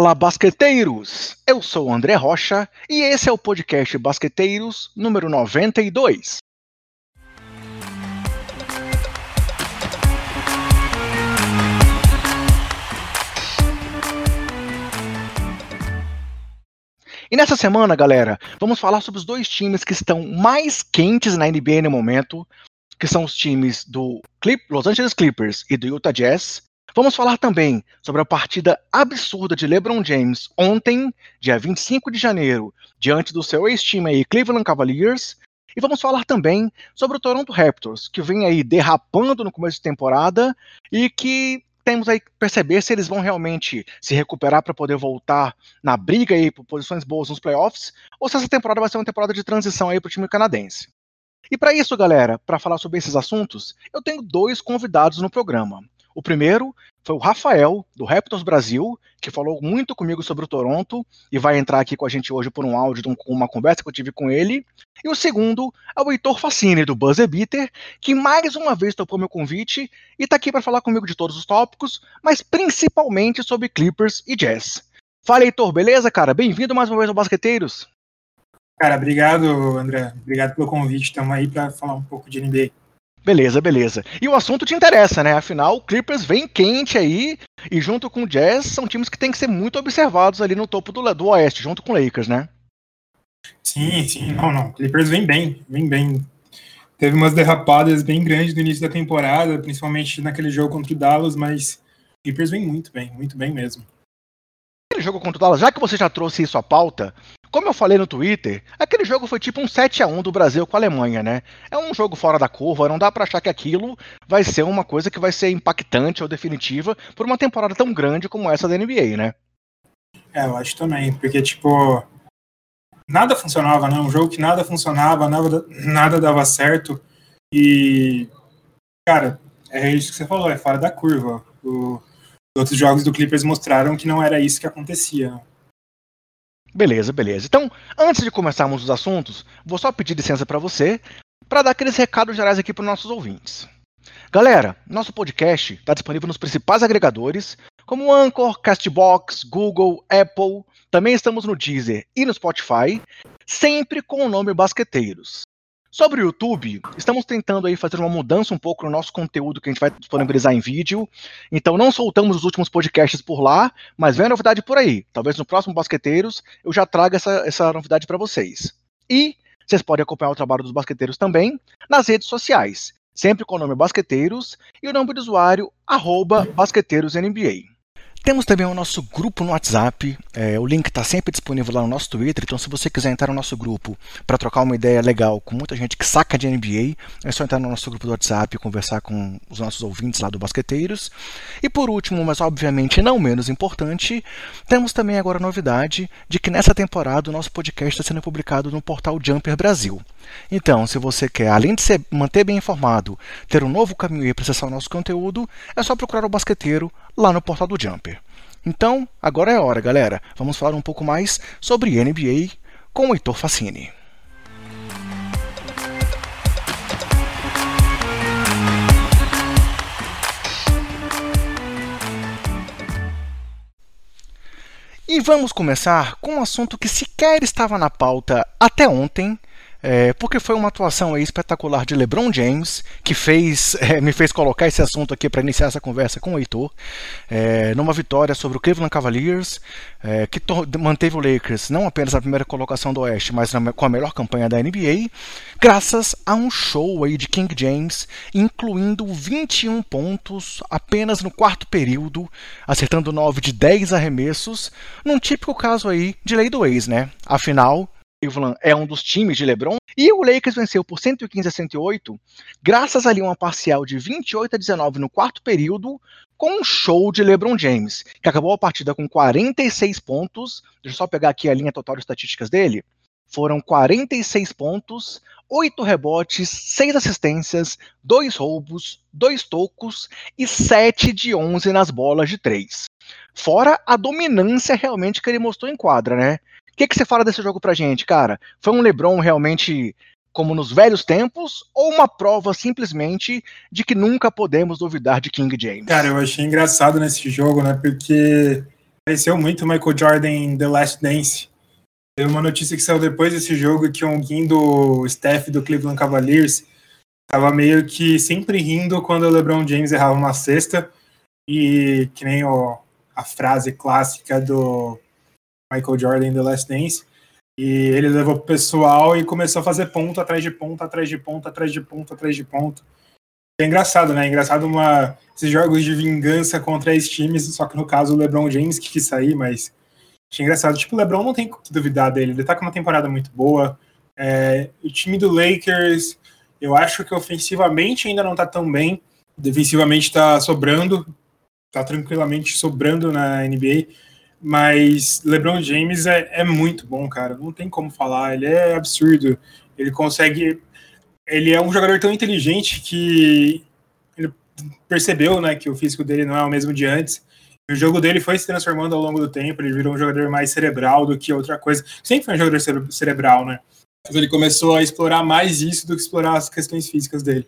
Fala, basqueteiros! Eu sou o André Rocha e esse é o podcast Basqueteiros número 92. E nessa semana, galera, vamos falar sobre os dois times que estão mais quentes na NBA no momento, que são os times do Clip Los Angeles Clippers e do Utah Jazz, Vamos falar também sobre a partida absurda de LeBron James ontem, dia 25 de janeiro, diante do seu ex-time Cleveland Cavaliers. E vamos falar também sobre o Toronto Raptors, que vem aí derrapando no começo de temporada e que temos aí que perceber se eles vão realmente se recuperar para poder voltar na briga aí por posições boas nos playoffs, ou se essa temporada vai ser uma temporada de transição aí para o time canadense. E para isso, galera, para falar sobre esses assuntos, eu tenho dois convidados no programa. O primeiro foi o Rafael, do Raptors Brasil, que falou muito comigo sobre o Toronto e vai entrar aqui com a gente hoje por um áudio, de uma conversa que eu tive com ele. E o segundo é o Heitor Facine, do Buzzer Beater, que mais uma vez topou meu convite e está aqui para falar comigo de todos os tópicos, mas principalmente sobre Clippers e Jazz. Fala, Heitor, beleza, cara? Bem-vindo mais uma vez ao Basqueteiros. Cara, obrigado, André. Obrigado pelo convite. Estamos aí para falar um pouco de NBA. Beleza, beleza. E o assunto te interessa, né? Afinal, o Clippers vem quente aí, e junto com o Jazz, são times que têm que ser muito observados ali no topo do, do Oeste, junto com o Lakers, né? Sim, sim, não, não. Clippers vem bem, vem bem. Teve umas derrapadas bem grandes no início da temporada, principalmente naquele jogo contra o Dallas, mas Clippers vem muito bem, muito bem mesmo. Aquele jogo contra o Dallas, já que você já trouxe isso à pauta, como eu falei no Twitter, aquele jogo foi tipo um 7 a 1 do Brasil com a Alemanha, né? É um jogo fora da curva, não dá para achar que aquilo vai ser uma coisa que vai ser impactante ou definitiva por uma temporada tão grande como essa da NBA, né? É, eu acho também, porque tipo nada funcionava, né? Um jogo que nada funcionava, nada, nada dava certo e cara, é isso que você falou, é fora da curva. O, os outros jogos do Clippers mostraram que não era isso que acontecia. Beleza, beleza. Então, antes de começarmos os assuntos, vou só pedir licença para você para dar aqueles recados gerais aqui para os nossos ouvintes. Galera, nosso podcast está disponível nos principais agregadores, como Anchor, Castbox, Google, Apple. Também estamos no Deezer e no Spotify, sempre com o nome Basqueteiros. Sobre o YouTube, estamos tentando aí fazer uma mudança um pouco no nosso conteúdo que a gente vai disponibilizar em vídeo. Então não soltamos os últimos podcasts por lá, mas vem a novidade por aí. Talvez no próximo Basqueteiros eu já traga essa, essa novidade para vocês. E vocês podem acompanhar o trabalho dos basqueteiros também nas redes sociais, sempre com o nome Basqueteiros e o nome do usuário arroba BasqueteirosNBA. Temos também o nosso grupo no WhatsApp. É, o link está sempre disponível lá no nosso Twitter. Então, se você quiser entrar no nosso grupo para trocar uma ideia legal com muita gente que saca de NBA, é só entrar no nosso grupo do WhatsApp e conversar com os nossos ouvintes lá do Basqueteiros. E por último, mas obviamente não menos importante, temos também agora a novidade de que nessa temporada o nosso podcast está sendo publicado no portal Jumper Brasil. Então, se você quer, além de se manter bem informado, ter um novo caminho para acessar o nosso conteúdo, é só procurar o Basqueteiro lá no portal do Jumper. Então, agora é a hora, galera. Vamos falar um pouco mais sobre NBA com o Heitor Facini. E vamos começar com um assunto que sequer estava na pauta até ontem, é, porque foi uma atuação espetacular de LeBron James, que fez, é, me fez colocar esse assunto aqui para iniciar essa conversa com o Heitor, é, numa vitória sobre o Cleveland Cavaliers, é, que manteve o Lakers não apenas na primeira colocação do Oeste, mas com a melhor campanha da NBA, graças a um show aí de King James, incluindo 21 pontos apenas no quarto período, acertando 9 de 10 arremessos, num típico caso aí de lei do ex, né? Afinal, Cleveland é um dos times de LeBron. E o Lakers venceu por 115 a 108, graças ali a uma parcial de 28 a 19 no quarto período, com um show de LeBron James, que acabou a partida com 46 pontos. Deixa eu só pegar aqui a linha total de estatísticas dele. Foram 46 pontos, 8 rebotes, 6 assistências, 2 roubos, 2 tocos e 7 de 11 nas bolas de 3. Fora a dominância realmente que ele mostrou em quadra, né? Que, que você fala desse jogo pra gente, cara? Foi um LeBron realmente como nos velhos tempos ou uma prova simplesmente de que nunca podemos duvidar de King James? Cara, eu achei engraçado nesse jogo, né? Porque pareceu muito Michael Jordan em The Last Dance. Teve uma notícia que saiu depois desse jogo que alguém do staff do Cleveland Cavaliers estava meio que sempre rindo quando o LeBron James errava uma cesta e que nem o, a frase clássica do Michael Jordan The Last Dance. E ele levou pro pessoal e começou a fazer ponto atrás de ponto, atrás de ponto, atrás de ponto, atrás de ponto. É engraçado, né? É engraçado uma, esses jogos de vingança contra esses times, só que no caso o LeBron James que quis sair, mas achei engraçado. Tipo, o LeBron não tem que duvidar dele, ele tá com uma temporada muito boa. É, o time do Lakers, eu acho que ofensivamente ainda não tá tão bem, defensivamente tá sobrando, tá tranquilamente sobrando na NBA, mas LeBron James é, é muito bom, cara, não tem como falar, ele é absurdo, ele consegue ele é um jogador tão inteligente que ele percebeu, né, que o físico dele não é o mesmo de antes. O jogo dele foi se transformando ao longo do tempo, ele virou um jogador mais cerebral do que outra coisa. Sempre foi um jogador cere cerebral, né? Mas ele começou a explorar mais isso do que explorar as questões físicas dele.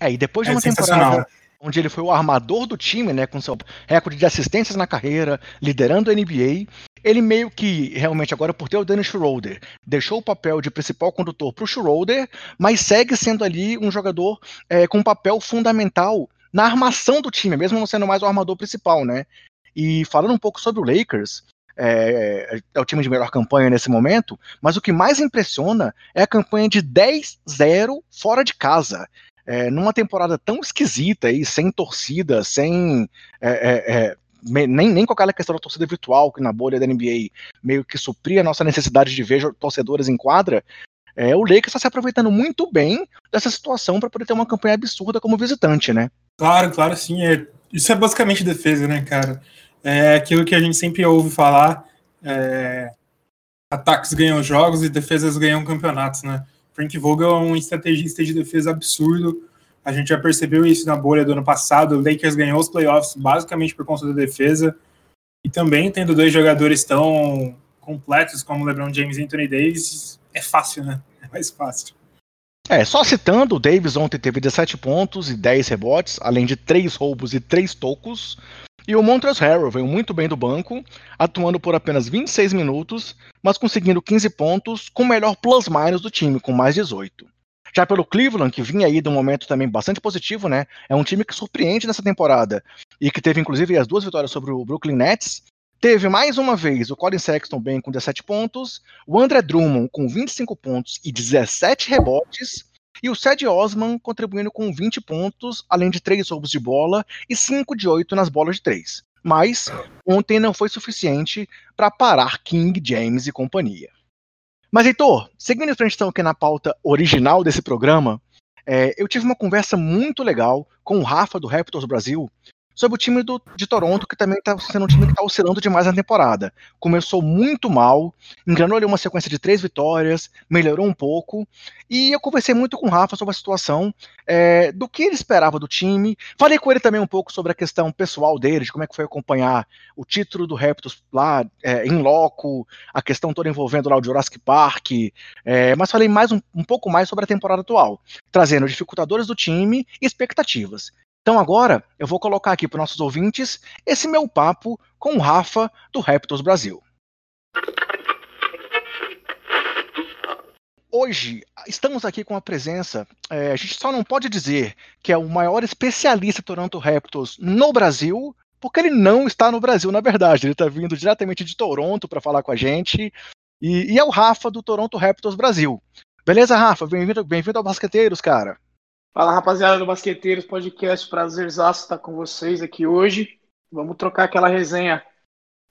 É, e depois de é uma temporada onde ele foi o armador do time, né, com seu recorde de assistências na carreira, liderando a NBA, ele meio que, realmente, agora por ter o Dennis Schroeder, deixou o papel de principal condutor para o Schroeder, mas segue sendo ali um jogador é, com um papel fundamental na armação do time, mesmo não sendo mais o armador principal, né? E falando um pouco sobre o Lakers, é, é, o time de melhor campanha nesse momento, mas o que mais impressiona é a campanha de 10-0 fora de casa. É, numa temporada tão esquisita aí, sem torcida, sem é, é, é nem, nem com aquela questão da torcida virtual que na bolha da NBA meio que supria a nossa necessidade de ver torcedores em quadra, é, o Lakers está se aproveitando muito bem dessa situação para poder ter uma campanha absurda como visitante, né? Claro, claro, sim. É, isso é basicamente defesa, né, cara? É aquilo que a gente sempre ouve falar. É, ataques ganham jogos e defesas ganham campeonatos, né? Frank Vogel é um estrategista de defesa absurdo. A gente já percebeu isso na bolha do ano passado. O Lakers ganhou os playoffs basicamente por conta da defesa. E também tendo dois jogadores tão completos como LeBron James e Anthony Davis, é fácil, né? É mais fácil. É, só citando, o Davis ontem teve 17 pontos e 10 rebotes, além de 3 roubos e 3 tocos. E o Montrezl Harrell veio muito bem do banco, atuando por apenas 26 minutos, mas conseguindo 15 pontos, com o melhor plus-minus do time, com mais 18. Já pelo Cleveland, que vinha aí de um momento também bastante positivo, né? É um time que surpreende nessa temporada e que teve inclusive as duas vitórias sobre o Brooklyn Nets. Teve mais uma vez o Colin Sexton bem com 17 pontos, o André Drummond com 25 pontos e 17 rebotes, e o Ced Osman contribuindo com 20 pontos, além de 3 roubos de bola e 5 de 8 nas bolas de 3. Mas ontem não foi suficiente para parar King, James e companhia. Mas, Heitor, seguindo em frente então aqui na pauta original desse programa, é, eu tive uma conversa muito legal com o Rafa do Raptors Brasil sobre o time do, de Toronto, que também está sendo um time que está oscilando demais na temporada. Começou muito mal, enganou ali uma sequência de três vitórias, melhorou um pouco, e eu conversei muito com o Rafa sobre a situação, é, do que ele esperava do time. Falei com ele também um pouco sobre a questão pessoal dele, de como é que foi acompanhar o título do Raptors lá é, em loco, a questão toda envolvendo lá o Jurassic Park, é, mas falei mais um, um pouco mais sobre a temporada atual, trazendo dificultadores do time e expectativas. Então agora eu vou colocar aqui para nossos ouvintes esse meu papo com o Rafa do Raptors Brasil. Hoje estamos aqui com a presença, é, a gente só não pode dizer que é o maior especialista Toronto Raptors no Brasil, porque ele não está no Brasil, na verdade. Ele está vindo diretamente de Toronto para falar com a gente. E, e, é o Rafa do Toronto Raptors Brasil. Beleza, Rafa? Bem-vindo bem ao Basqueteiros, cara. Fala rapaziada do Basqueteiros Podcast, prazerzaço estar com vocês aqui hoje. Vamos trocar aquela resenha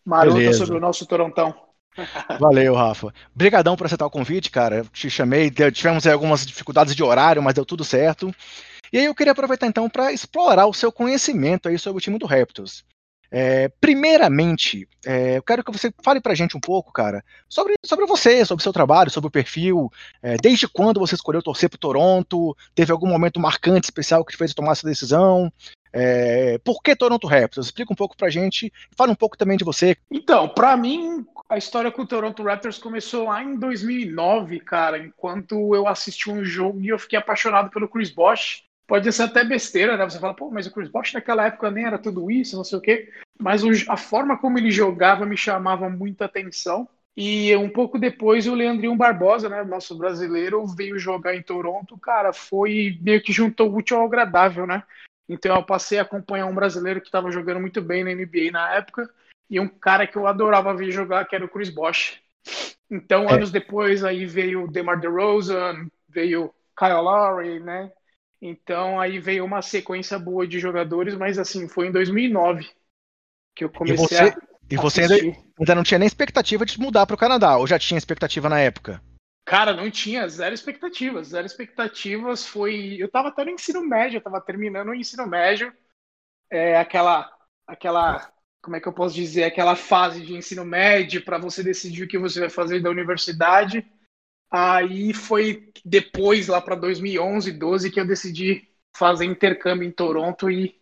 marota Beleza. sobre o nosso Torontão. Valeu, Rafa. Obrigadão por aceitar o convite, cara. Te chamei, tivemos algumas dificuldades de horário, mas deu tudo certo. E aí eu queria aproveitar então para explorar o seu conhecimento aí sobre o time do Raptors. É, primeiramente, é, eu quero que você fale pra gente um pouco, cara, sobre, sobre você, sobre seu trabalho, sobre o perfil, é, desde quando você escolheu torcer pro Toronto, teve algum momento marcante, especial que te fez tomar essa decisão, é, por que Toronto Raptors? Explica um pouco pra gente, fala um pouco também de você. Então, para mim, a história com o Toronto Raptors começou lá em 2009, cara, enquanto eu assisti um jogo e eu fiquei apaixonado pelo Chris Bosh, pode ser até besteira, né? Você fala, pô, mas o Chris Bosh naquela época nem era tudo isso, não sei o quê. Mas a forma como ele jogava me chamava muita atenção. E um pouco depois o Leandrinho Barbosa, né, nosso brasileiro, veio jogar em Toronto. Cara, foi meio que juntou o útil ao agradável, né? Então eu passei a acompanhar um brasileiro que estava jogando muito bem na NBA na época e um cara que eu adorava ver jogar, que era o Chris Bosh. Então, é. anos depois, aí veio o DeMar DeRozan, veio Kyle Lowry, né? Então, aí veio uma sequência boa de jogadores, mas assim, foi em 2009 que eu comecei e você, a E você ainda, ainda, não tinha nem expectativa de mudar para o Canadá, ou já tinha expectativa na época? Cara, não tinha, zero expectativas, zero expectativas, foi... Eu tava até no ensino médio, eu tava terminando o ensino médio, é, aquela, aquela como é que eu posso dizer, aquela fase de ensino médio para você decidir o que você vai fazer da universidade. Aí foi depois, lá para 2011, 12, que eu decidi fazer intercâmbio em Toronto e,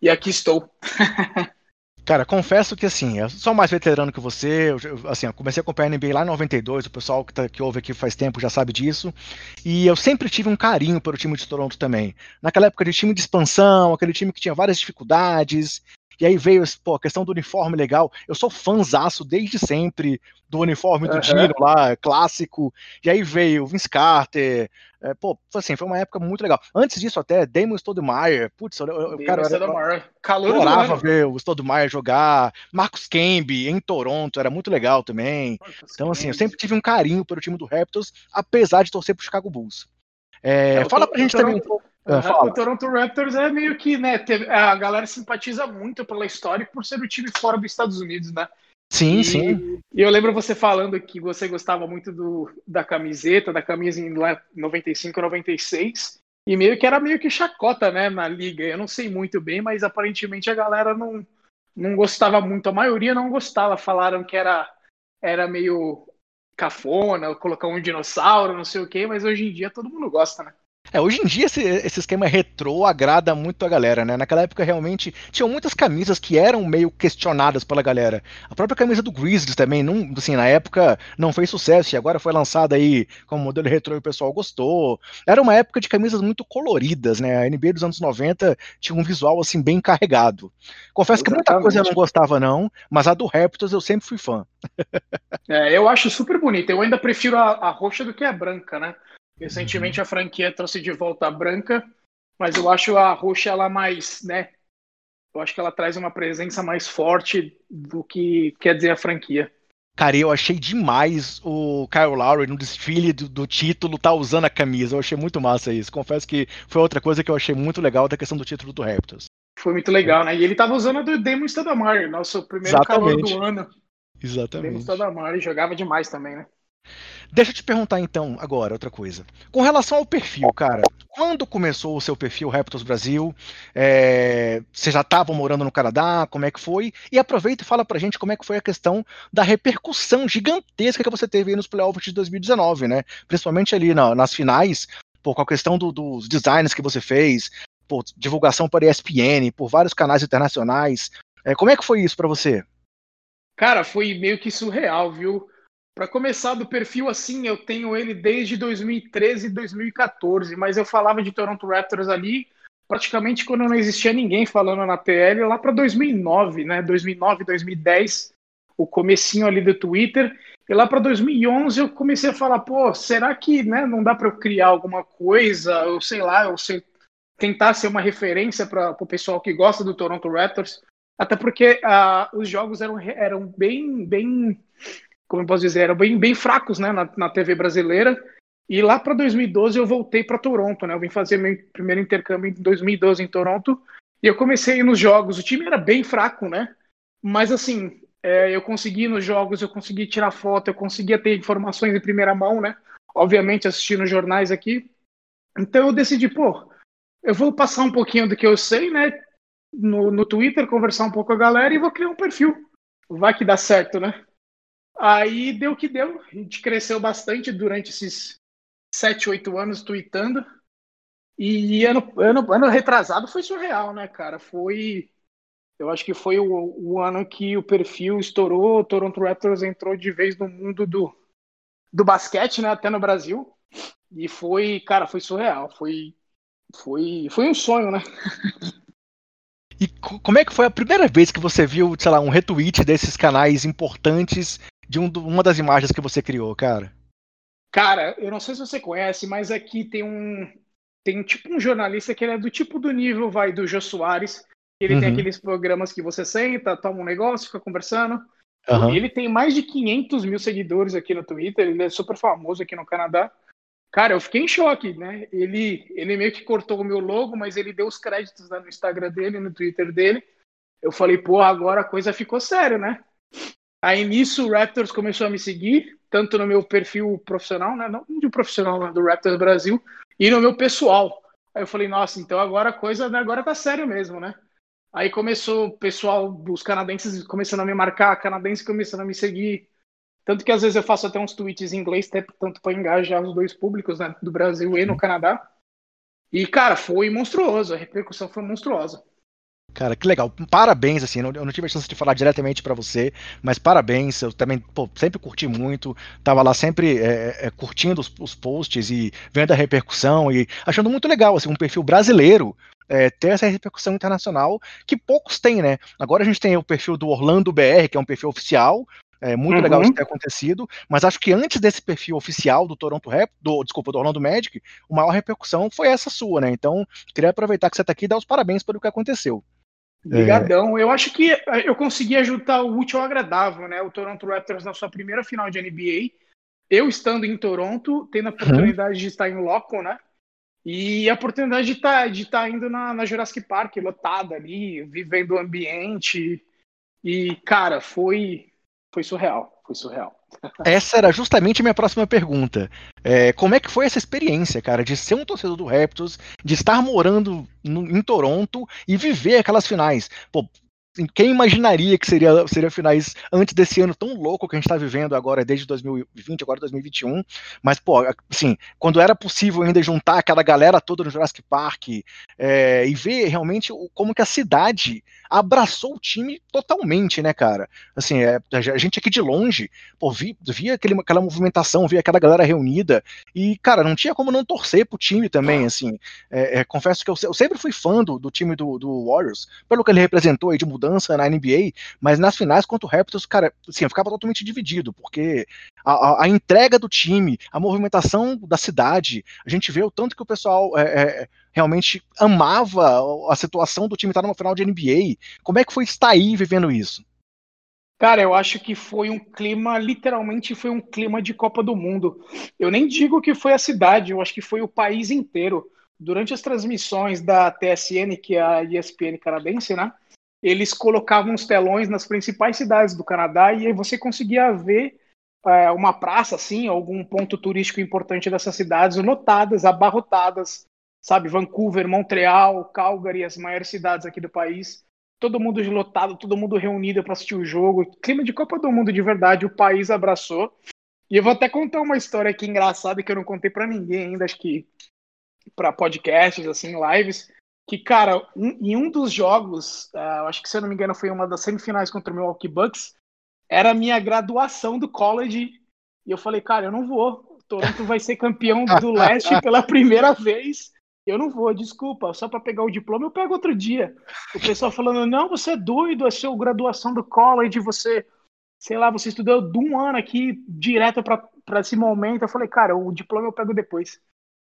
e aqui estou. Cara, confesso que assim, eu sou mais veterano que você. Eu, assim, eu comecei a acompanhar a NBA lá em 92, o pessoal que, tá, que ouve aqui faz tempo já sabe disso. E eu sempre tive um carinho pelo time de Toronto também. Naquela época de time de expansão, aquele time que tinha várias dificuldades, e aí veio pô, a questão do uniforme legal. Eu sou fãzaço desde sempre do uniforme do uhum. lá, clássico. E aí veio o Vince Carter. É, pô, assim, foi uma época muito legal. Antes disso, até, Damon Stoudemire. Putz, o cara. Stoudemire. Calor adorava ver o Stoudemire jogar. Marcos Camby em Toronto, era muito legal também. Marcos então, assim, eu sempre tive um carinho pelo time do Raptors, apesar de torcer pro Chicago Bulls. É, é, fala pra gente também um pouco. Uhum. O Toronto Raptors é meio que, né, teve, a galera simpatiza muito pela história por ser o time fora dos Estados Unidos, né? Sim, e, sim. E eu lembro você falando que você gostava muito do, da camiseta, da camisa em 95, 96, e meio que era meio que chacota, né, na liga. Eu não sei muito bem, mas aparentemente a galera não, não gostava muito. A maioria não gostava, falaram que era, era meio cafona, colocar um dinossauro, não sei o quê, mas hoje em dia todo mundo gosta, né? É, hoje em dia esse, esse, esquema retrô agrada muito a galera, né? Naquela época realmente tinham muitas camisas que eram meio questionadas pela galera. A própria camisa do Grizzlies também, não, assim, na época não fez sucesso e agora foi lançada aí como modelo retrô e o pessoal gostou. Era uma época de camisas muito coloridas, né? A NBA dos anos 90 tinha um visual assim bem carregado. Confesso Exatamente. que muita coisa eu não gostava não, mas a do Raptors eu sempre fui fã. é, eu acho super bonita. Eu ainda prefiro a, a roxa do que a branca, né? Recentemente a franquia trouxe de volta a branca, mas eu acho a roxa ela mais, né? Eu acho que ela traz uma presença mais forte do que quer dizer a franquia. Cara, eu achei demais o Kyle Lowry no desfile do, do, título tá usando a camisa. Eu achei muito massa isso. Confesso que foi outra coisa que eu achei muito legal da questão do título do Raptors. Foi muito legal, né? E ele tava usando a do Demon Stoudamire, nosso primeiro calor do ano. Exatamente. Demon Stoudamire jogava demais também, né? Deixa eu te perguntar então agora outra coisa. Com relação ao perfil, cara, quando começou o seu perfil Raptors Brasil? É, você já estava morando no Canadá? Como é que foi? E aproveita e fala pra gente como é que foi a questão da repercussão gigantesca que você teve aí nos playoffs de 2019, né? Principalmente ali na, nas finais, pô, com a questão do, dos designs que você fez, pô, divulgação para ESPN, por vários canais internacionais. É, como é que foi isso para você? Cara, foi meio que surreal, viu? Para começar do perfil assim, eu tenho ele desde 2013 e 2014, mas eu falava de Toronto Raptors ali praticamente quando não existia ninguém falando na TL, lá para 2009, né? 2009, 2010, o comecinho ali do Twitter. E lá para 2011 eu comecei a falar, pô, será que né, não dá para eu criar alguma coisa, ou sei lá, eu sei, tentar ser uma referência para o pessoal que gosta do Toronto Raptors? Até porque uh, os jogos eram, eram bem, bem como eu posso dizer, eram bem, bem fracos né, na, na TV brasileira. E lá para 2012 eu voltei para Toronto, né? Eu vim fazer meu primeiro intercâmbio em 2012 em Toronto e eu comecei nos jogos. O time era bem fraco, né? Mas assim, é, eu consegui nos jogos, eu consegui tirar foto, eu conseguia ter informações em primeira mão, né? Obviamente assistindo jornais aqui. Então eu decidi, pô, eu vou passar um pouquinho do que eu sei, né? No, no Twitter, conversar um pouco com a galera e vou criar um perfil. Vai que dá certo, né? Aí deu o que deu. A gente cresceu bastante durante esses sete, oito anos tweetando. E ano, ano, ano retrasado foi surreal, né, cara? Foi. Eu acho que foi o, o ano que o perfil estourou, o Toronto Raptors entrou de vez no mundo do, do basquete, né? Até no Brasil. E foi, cara, foi surreal. Foi foi, foi um sonho, né? E como é que foi a primeira vez que você viu, sei lá, um retweet desses canais importantes de um, uma das imagens que você criou, cara? Cara, eu não sei se você conhece, mas aqui tem um tem tipo um jornalista que ele é do tipo do nível vai do Jô Soares. Ele uhum. tem aqueles programas que você senta, toma um negócio, fica conversando. Uhum. Ele tem mais de 500 mil seguidores aqui no Twitter. Ele é super famoso aqui no Canadá. Cara, eu fiquei em choque, né? Ele, ele meio que cortou o meu logo, mas ele deu os créditos né, no Instagram dele, no Twitter dele. Eu falei, pô, agora a coisa ficou séria, né? Aí nisso o Raptors começou a me seguir, tanto no meu perfil profissional, né? Não de profissional né, do Raptors Brasil, e no meu pessoal. Aí eu falei, nossa, então agora a coisa né, agora tá sério mesmo, né? Aí começou o pessoal, os canadenses começando a me marcar, canadenses começando a me seguir, tanto que às vezes eu faço até uns tweets em inglês, tanto para engajar os dois públicos, né, do Brasil e no Canadá. E, cara, foi monstruoso, a repercussão foi monstruosa. Cara, que legal. Parabéns, assim, eu não tive a chance de falar diretamente para você, mas parabéns. Eu também, pô, sempre curti muito. Tava lá sempre é, é, curtindo os, os, posts e vendo a repercussão e achando muito legal, assim, um perfil brasileiro é, ter essa repercussão internacional que poucos têm, né? Agora a gente tem o perfil do Orlando BR, que é um perfil oficial, é muito uhum. legal isso ter acontecido, mas acho que antes desse perfil oficial do Toronto Rap, do, desculpa, do Orlando Magic, a maior repercussão foi essa sua, né? Então, queria aproveitar que você está aqui e dar os parabéns pelo que aconteceu. Obrigadão. É... Eu acho que eu consegui ajudar o útil ao agradável, né? O Toronto Raptors na sua primeira final de NBA. Eu estando em Toronto, tendo a uhum. oportunidade uhum. de estar em loco, né? E a oportunidade de estar, de estar indo na, na Jurassic Park, lotada ali, vivendo o ambiente. E, cara, foi, foi surreal, foi surreal. Essa era justamente a minha próxima pergunta. É, como é que foi essa experiência, cara, de ser um torcedor do Raptors, de estar morando no, em Toronto e viver aquelas finais? Pô, quem imaginaria que seria, seria finais antes desse ano tão louco que a gente está vivendo agora, desde 2020, agora 2021. Mas, pô, assim, quando era possível ainda juntar aquela galera toda no Jurassic Park é, e ver realmente como que a cidade abraçou o time totalmente, né, cara? Assim, é, a gente aqui de longe, pô, vi, via aquele, aquela movimentação, via aquela galera reunida e, cara, não tinha como não torcer pro time também, assim. É, é confesso que eu, eu, sempre fui fã do, do time do, do Warriors, pelo que ele representou aí de mudança mudança na NBA, mas nas finais contra o Raptors, cara, assim, eu ficava totalmente dividido, porque a, a, a, entrega do time, a movimentação da cidade, a gente vê o tanto que o pessoal é, é, realmente amava a situação do time estar numa final de NBA. Como é que foi estar aí vivendo isso? Cara, eu acho que foi um clima, literalmente foi um clima de Copa do Mundo. Eu nem digo que foi a cidade, eu acho que foi o país inteiro. Durante as transmissões da TSN, que é a ESPN canadense, né? Eles colocavam os telões nas principais cidades do Canadá e aí você conseguia ver é, uma praça, assim, algum ponto turístico importante dessas cidades lotadas, abarrotadas, sabe? Vancouver, Montreal, Calgary, as maiores cidades aqui do país. Todo mundo lotado, todo mundo reunido para assistir o jogo. Clima de Copa do Mundo de verdade, o país abraçou. E eu vou até contar uma história aqui engraçada que eu não contei para ninguém ainda, acho que para podcasts, assim, lives que, cara, um, em um dos jogos, uh, acho que se eu não me engano foi uma das semifinais contra o Milwaukee Bucks, era a minha graduação do college, e eu falei, cara, eu não vou, Toronto vai ser campeão do leste pela primeira vez, eu não vou, desculpa, só para pegar o diploma eu pego outro dia. O pessoal falando, não, você é doido, é sua graduação do college, você, sei lá, você estudou de um ano aqui direto para esse momento. Eu falei, cara, o diploma eu pego depois.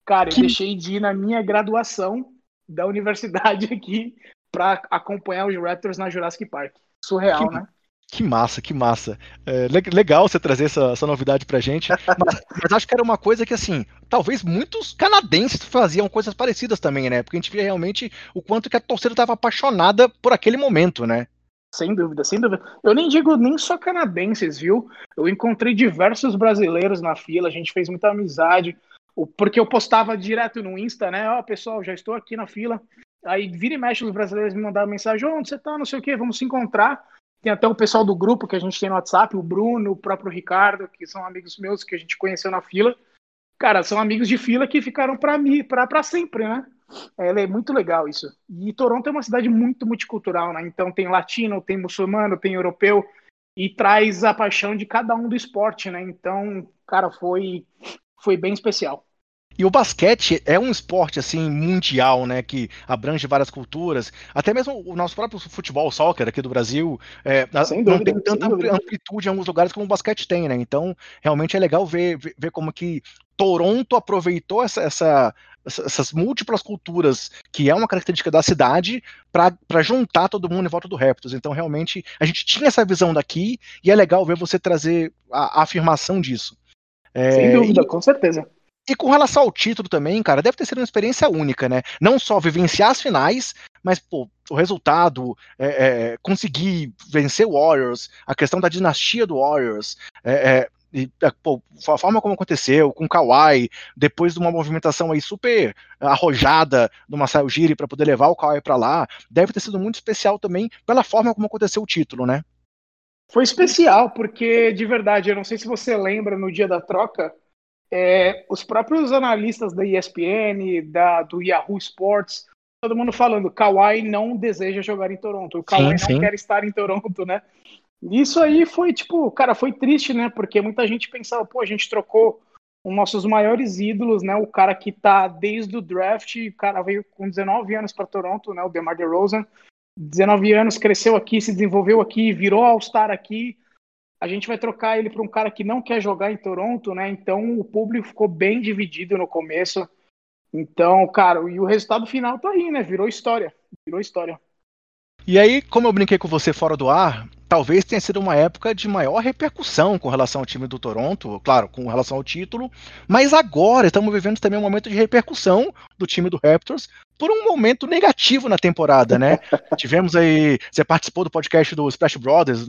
Cara, eu que... deixei de ir na minha graduação da universidade aqui para acompanhar os Raptors na Jurassic Park. Surreal, que, né? Que massa, que massa. É, legal você trazer essa, essa novidade pra gente. Mas, mas, acho que era uma coisa que, assim, talvez muitos canadenses faziam coisas parecidas também, né? Porque a gente via realmente o quanto que a torcida estava apaixonada por aquele momento, né? Sem dúvida, sem dúvida. Eu nem digo nem só canadenses, viu? Eu encontrei diversos brasileiros na fila, a gente fez muita amizade porque eu postava direto no Insta, né? Ó, oh, pessoal, já estou aqui na fila. Aí vira e mexe os brasileiros me mandavam mensagem: onde você tá? Não sei o que, vamos se encontrar. Tem até o pessoal do grupo que a gente tem no WhatsApp, o Bruno, o próprio Ricardo, que são amigos meus que a gente conheceu na fila. Cara, são amigos de fila que ficaram para mim, para sempre, né? É, é muito legal isso. E Toronto é uma cidade muito multicultural, né? Então tem latino, tem muçulmano, tem europeu e traz a paixão de cada um do esporte, né? Então, cara, foi foi bem especial. E o basquete é um esporte assim mundial, né, que abrange várias culturas. Até mesmo o nosso próprio futebol, o soccer aqui do Brasil, é, dúvida, não tem tanta amplitude em alguns lugares como o basquete tem, né? Então, realmente é legal ver, ver, ver como que Toronto aproveitou essa, essa, essas múltiplas culturas, que é uma característica da cidade, para juntar todo mundo em volta do Raptors. Então, realmente, a gente tinha essa visão daqui e é legal ver você trazer a, a afirmação disso. É, Sem dúvida, e, com certeza. E com relação ao título também, cara, deve ter sido uma experiência única, né? Não só vivenciar as finais, mas pô, o resultado, é, é, conseguir vencer o Warriors, a questão da dinastia do Warriors, é, é e, é, pô, a forma como aconteceu, com o Kawhi, depois de uma movimentação aí super arrojada do Masai Ujiri para poder levar o Kawhi para lá, deve ter sido muito especial também pela forma como aconteceu o título, né? Foi especial, porque de verdade, eu não sei se você lembra no dia da troca, é, os próprios analistas da ESPN, da, do Yahoo Sports, todo mundo falando, Kawhi não deseja jogar em Toronto, o Kawhi sim, não sim. quer estar em Toronto, né? Isso aí foi, tipo, cara, foi triste, né? Porque muita gente pensava, pô, a gente trocou os nossos maiores ídolos, né? O cara que tá desde o draft, o cara veio com 19 anos para Toronto, né? O DeMar DeRozan, 19 anos, cresceu aqui, se desenvolveu aqui, virou All-Star aqui. A gente vai trocar ele para um cara que não quer jogar em Toronto, né? Então o público ficou bem dividido no começo. Então, cara, e o resultado final tá aí, né? Virou história. Virou história. E aí, como eu brinquei com você fora do ar, talvez tenha sido uma época de maior repercussão com relação ao time do Toronto, claro, com relação ao título, mas agora estamos vivendo também um momento de repercussão do time do Raptors por um momento negativo na temporada, né? Tivemos aí, você participou do podcast do Splash Brothers,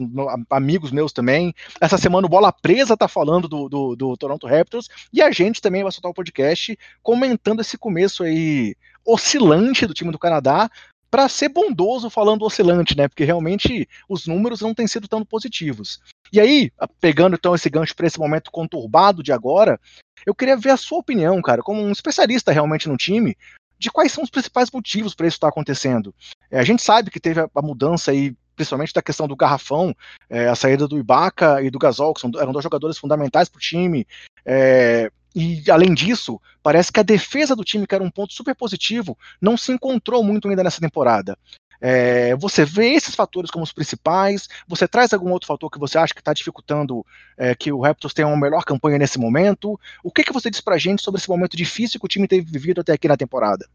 amigos meus também. Essa semana o Bola Presa tá falando do, do, do Toronto Raptors e a gente também vai soltar o podcast comentando esse começo aí oscilante do time do Canadá, para ser bondoso falando oscilante, né? Porque realmente os números não têm sido tão positivos. E aí, pegando então esse gancho para esse momento conturbado de agora, eu queria ver a sua opinião, cara, como um especialista realmente no time, de quais são os principais motivos para isso estar tá acontecendo. É, a gente sabe que teve a, a mudança aí principalmente da questão do garrafão, é, a saída do Ibaka e do Gasol, que são, eram dois jogadores fundamentais para o time. É, e além disso, parece que a defesa do time, que era um ponto super positivo, não se encontrou muito ainda nessa temporada. É, você vê esses fatores como os principais? Você traz algum outro fator que você acha que está dificultando é, que o Raptors tenha uma melhor campanha nesse momento? O que, que você diz pra gente sobre esse momento difícil que o time teve vivido até aqui na temporada?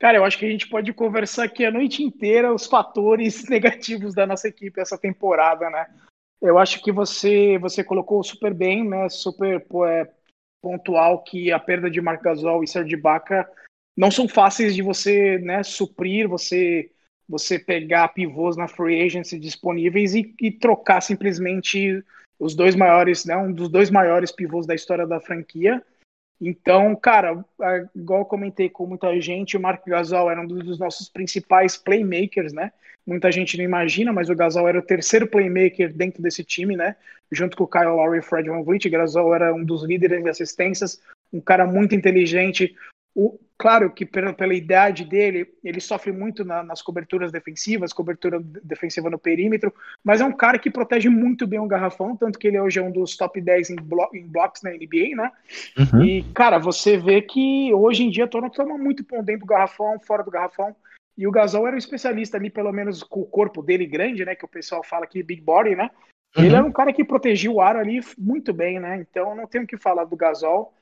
Cara, eu acho que a gente pode conversar aqui a noite inteira os fatores negativos da nossa equipe essa temporada, né? Eu acho que você você colocou super bem, né? Super é, pontual que a perda de Marc Gasol e Serge Ibaka não são fáceis de você né, suprir, você você pegar pivôs na free agency disponíveis e, e, trocar simplesmente os dois maiores, né, um dos dois maiores pivôs da história da franquia. Então, cara, igual eu comentei com muita gente, o Marc Gasol era um dos nossos principais playmakers, né? Muita gente não imagina, mas o Gasol era o terceiro playmaker dentro desse time, né? Junto com o Kyle Lowry e Fred Van Vliet. O Gasol era um dos líderes de assistências, um cara muito inteligente. O, claro que pela, pela idade dele, ele sofre muito na, nas coberturas defensivas, cobertura defensiva no perímetro, mas é um cara que protege muito bem o garrafão, tanto que ele hoje é um dos top 10 em, blo em blocos na NBA, né? Uhum. E, cara, você vê que hoje em dia Toronto toma muito pão dentro do garrafão, fora do garrafão. E o Gasol era um especialista ali, pelo menos com o corpo dele grande, né? Que o pessoal fala que big body, né? Uhum. Ele era um cara que protegia o ar ali muito bem, né? Então não tenho o que falar do Gasol.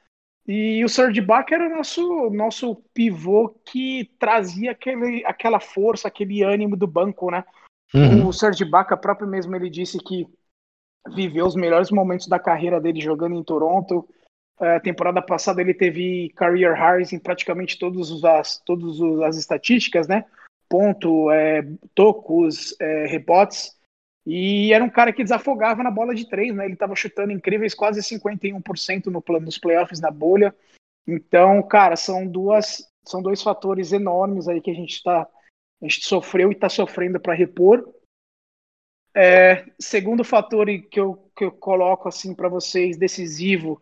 E o Serge Ibaka era o nosso, nosso pivô que trazia aquele, aquela força, aquele ânimo do banco, né? Uhum. O Serge Ibaka próprio mesmo ele disse que viveu os melhores momentos da carreira dele jogando em Toronto. Uh, temporada passada ele teve career highs em praticamente todas as, todas as estatísticas, né? Ponto, é, tocos, é, rebotes. E era um cara que desafogava na bola de três, né? Ele estava chutando incríveis quase 51% no, nos playoffs na bolha. Então, cara, são duas, são dois fatores enormes aí que a gente está, a gente sofreu e está sofrendo para repor. É, segundo fator que eu, que eu coloco assim para vocês decisivo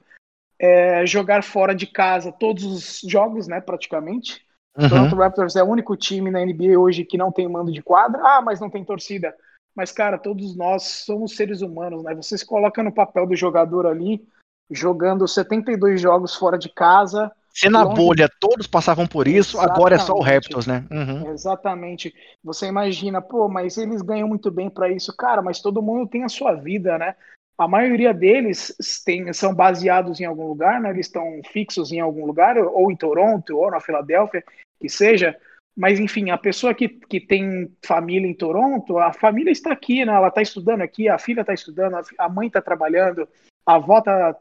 é, jogar fora de casa todos os jogos, né, praticamente. Uhum. Toronto Raptors é o único time na NBA hoje que não tem mando de quadra. Ah, mas não tem torcida. Mas, cara, todos nós somos seres humanos, né? Você se coloca no papel do jogador ali, jogando 72 jogos fora de casa, Se na longe... bolha todos passavam por isso, Exatamente. agora é só o Raptors, né? Uhum. Exatamente. Você imagina, pô, mas eles ganham muito bem para isso, cara, mas todo mundo tem a sua vida, né? A maioria deles tem, são baseados em algum lugar, né? Eles estão fixos em algum lugar, ou em Toronto, ou na Filadélfia, que seja. Mas, enfim, a pessoa que, que tem família em Toronto, a família está aqui, né? Ela está estudando aqui, a filha está estudando, a mãe está trabalhando, a avó está,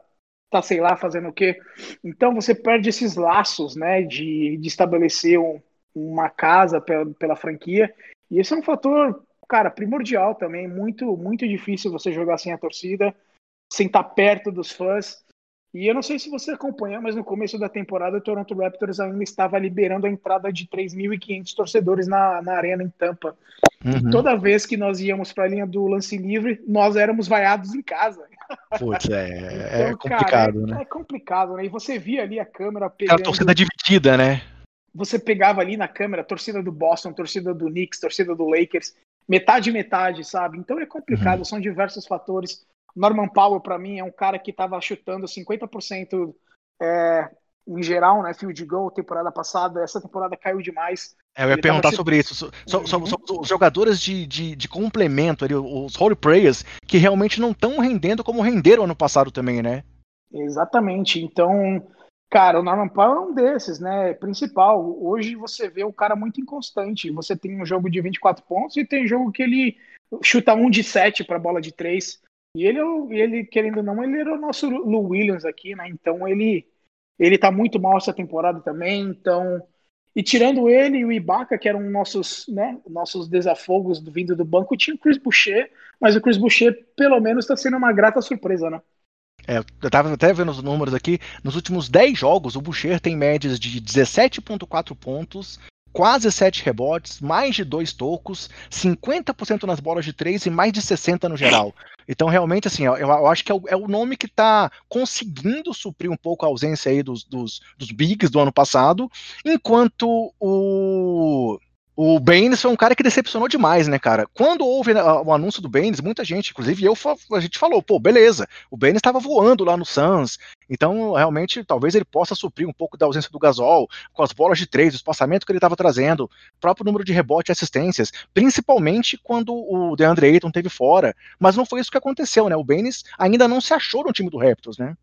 tá, sei lá, fazendo o quê. Então, você perde esses laços, né? De, de estabelecer um, uma casa pela, pela franquia. E esse é um fator cara, primordial também, muito, muito difícil você jogar sem a torcida, sem estar perto dos fãs. E eu não sei se você acompanha, mas no começo da temporada o Toronto Raptors ainda estava liberando a entrada de 3.500 torcedores na, na arena em Tampa. Uhum. toda vez que nós íamos para a linha do lance livre, nós éramos vaiados em casa. Putz, é, é então, é complicado, cara, é, né? É complicado, né? E você via ali a câmera pegando... A torcida dividida, né? Você pegava ali na câmera a torcida do Boston, a torcida do Knicks, a torcida do Lakers, metade metade, sabe? Então é complicado, uhum. são diversos fatores. Norman Powell, para mim, é um cara que estava chutando 50% é, em geral, né? Field goal temporada passada. Essa temporada caiu demais. É, eu ia Ele perguntar sobre isso. So, uhum. so, so, os jogadores de, de, de complemento, ali, os role players, que realmente não estão rendendo como renderam ano passado também, né? Exatamente. Então, Cara, o Norman Powell é um desses, né? Principal. Hoje você vê um cara muito inconstante. Você tem um jogo de 24 pontos e tem jogo que ele chuta um de 7 para bola de 3. E ele, ele, querendo ou não, ele era o nosso Lou Williams aqui, né? Então ele ele tá muito mal essa temporada também. Então, e tirando ele e o Ibaka, que eram nossos, né, nossos desafogos do vindo do banco, tinha o Chris Boucher, mas o Chris Boucher pelo menos está sendo uma grata surpresa, né? É, eu tava até vendo os números aqui. Nos últimos 10 jogos, o Boucher tem médias de 17,4 pontos, quase 7 rebotes, mais de 2 tocos, 50% nas bolas de 3 e mais de 60% no geral. Então, realmente, assim, eu, eu acho que é o, é o nome que está conseguindo suprir um pouco a ausência aí dos, dos, dos bigs do ano passado, enquanto o o Baines foi um cara que decepcionou demais, né, cara? Quando houve né, o anúncio do Baines, muita gente, inclusive eu, a gente falou, pô, beleza, o Baines estava voando lá no Suns, então realmente talvez ele possa suprir um pouco da ausência do Gasol, com as bolas de três, o espaçamento que ele estava trazendo, o próprio número de rebote e assistências, principalmente quando o DeAndre Ayton teve fora, mas não foi isso que aconteceu, né? O Baines ainda não se achou no time do Raptors, né?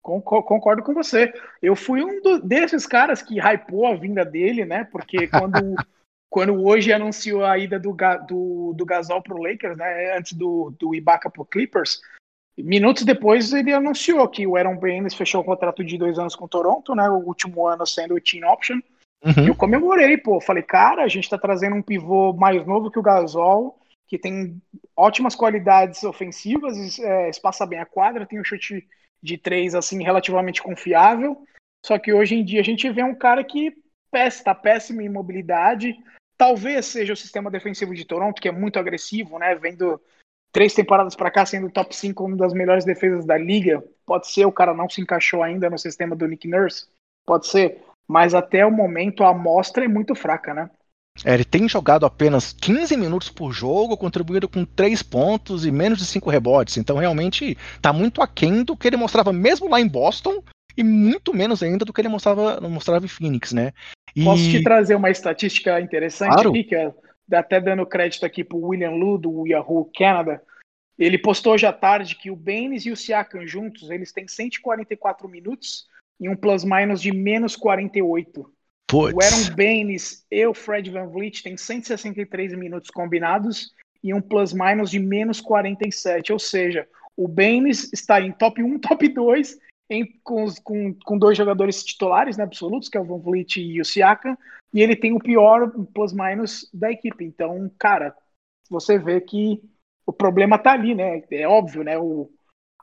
Concordo com você. Eu fui um do, desses caras que hypou a vinda dele, né? Porque quando quando hoje anunciou a ida do, do, do Gasol para o Lakers, né, antes do, do Ibaka para o Clippers, minutos depois ele anunciou que o Aaron Baines fechou um contrato de dois anos com o Toronto, né, o último ano sendo o team option. Uhum. Eu comemorei, pô, falei, cara, a gente está trazendo um pivô mais novo que o Gasol, que tem ótimas qualidades ofensivas, é, espaça bem a quadra, tem um chute de três assim relativamente confiável. Só que hoje em dia a gente vê um cara que está péssimo em mobilidade, Talvez seja o sistema defensivo de Toronto, que é muito agressivo, né? Vendo três temporadas para cá sendo top 5, uma das melhores defesas da liga. Pode ser, o cara não se encaixou ainda no sistema do Nick Nurse. Pode ser. Mas até o momento a amostra é muito fraca, né? É, ele tem jogado apenas 15 minutos por jogo, contribuído com 3 pontos e menos de 5 rebotes. Então realmente está muito aquém do que ele mostrava mesmo lá em Boston e muito menos ainda do que ele mostrava, mostrava em Phoenix, né? E... Posso te trazer uma estatística interessante claro. aqui, que é até dando crédito aqui para o William Lu, do Yahoo Canada. Ele postou hoje à tarde que o Baines e o Siakam juntos, eles têm 144 minutos e um plus-minus de menos 48. Puts. O Aaron Baines e o Fred Van Vliet têm 163 minutos combinados e um plus-minus de menos 47. Ou seja, o Baines está em top 1, top 2 em, com, com, com, dois jogadores titulares né, absolutos, que é o Van Vliet e o Siakam, e ele tem o pior plus-minus da equipe. Então, cara, você vê que o problema tá ali, né? É óbvio, né? O,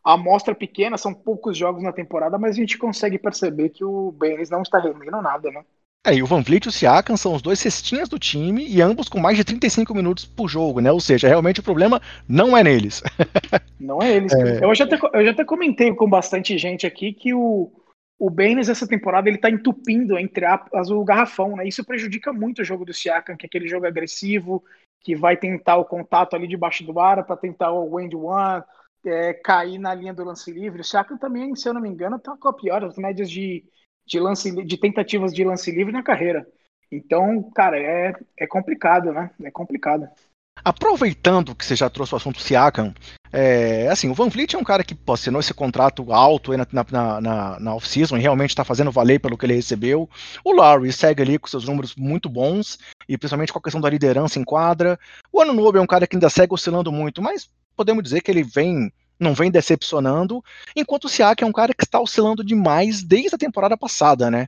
a amostra pequena, são poucos jogos na temporada, mas a gente consegue perceber que o Baines não está rendendo nada, né? É, e o Van Vliet e o Siakam são os dois cestinhas do time e ambos com mais de 35 minutos por jogo, né? Ou seja, realmente o problema não é neles. Não é eles. É... Eu, já até, eu já até comentei com bastante gente aqui que o, o Baines essa temporada ele tá entupindo entre as o garrafão, né? Isso prejudica muito o jogo do Siakam, que é aquele jogo agressivo, que vai tentar o contato ali debaixo do ar para tentar o Wendy one, é, cair na linha do lance livre. O Siakam também, se eu não me engano, tá com a pior, as médias de de, lance, de tentativas de lance livre na carreira. Então, cara, é, é complicado, né? É complicado. Aproveitando que você já trouxe o assunto Siakam, é, assim, o Van Vliet é um cara que pô, assinou esse contrato alto na, na, na, na off-season e realmente está fazendo valer pelo que ele recebeu. O Larry segue ali com seus números muito bons, e principalmente com a questão da liderança em quadra. O Ano Novo é um cara que ainda segue oscilando muito, mas podemos dizer que ele vem não vem decepcionando, enquanto o Siak é um cara que está oscilando demais desde a temporada passada, né?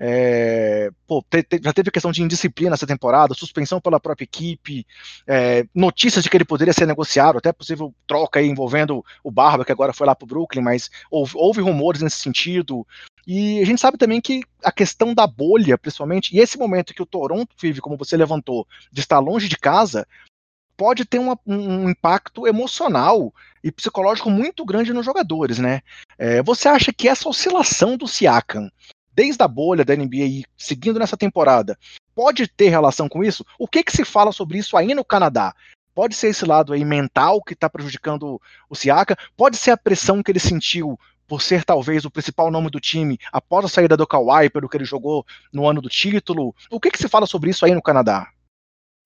É, pô, te, te, já teve questão de indisciplina essa temporada, suspensão pela própria equipe, é, notícias de que ele poderia ser negociado, até possível troca envolvendo o Barba, que agora foi lá para o Brooklyn, mas houve, houve, rumores nesse sentido. E a gente sabe também que a questão da bolha, principalmente, e esse momento que o Toronto vive, como você levantou, de estar longe de casa, pode ter um impacto emocional e psicológico muito grande nos jogadores, né? É, você acha que essa oscilação do Siakam desde a bolha da NBA seguindo nessa temporada, pode ter relação com isso? O que, que se fala sobre isso aí no Canadá? Pode ser esse lado aí mental que está prejudicando o Siaka? Pode ser a pressão que ele sentiu por ser talvez o principal nome do time após a saída do Kawhi, pelo que ele jogou no ano do título? O que, que se fala sobre isso aí no Canadá?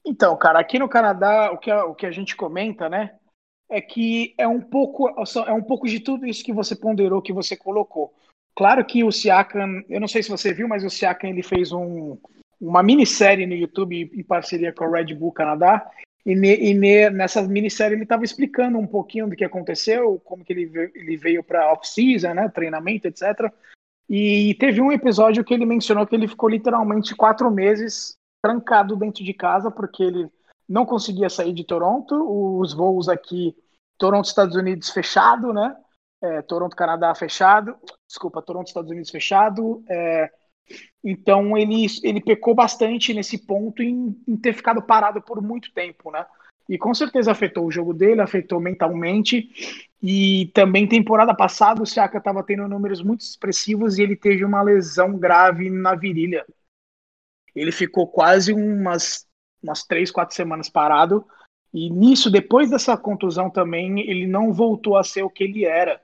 Então, cara, aqui no Canadá, o que a, o que a gente comenta, né, é que é um pouco é um pouco de tudo isso que você ponderou, que você colocou. Claro que o Siakam, eu não sei se você viu, mas o Siakam ele fez um, uma minissérie no YouTube em parceria com a Red Bull Canadá. E, ne, e ne, nessa minissérie ele estava explicando um pouquinho do que aconteceu, como que ele, ele veio para off-season, né, treinamento, etc. E teve um episódio que ele mencionou que ele ficou literalmente quatro meses trancado dentro de casa porque ele não conseguia sair de Toronto, os voos aqui, Toronto, Estados Unidos fechado, né? é, Toronto, Canadá fechado, desculpa, Toronto, Estados Unidos fechado. É, então ele, ele pecou bastante nesse ponto em, em, ter ficado parado por muito tempo, né? E com certeza afetou o jogo dele, afetou mentalmente. E também temporada passada o Siaka estava tendo números muito expressivos e ele teve uma lesão grave na virilha. Ele ficou quase umas, umas três, quatro semanas parado. E nisso, depois dessa contusão também, ele não voltou a ser o que ele era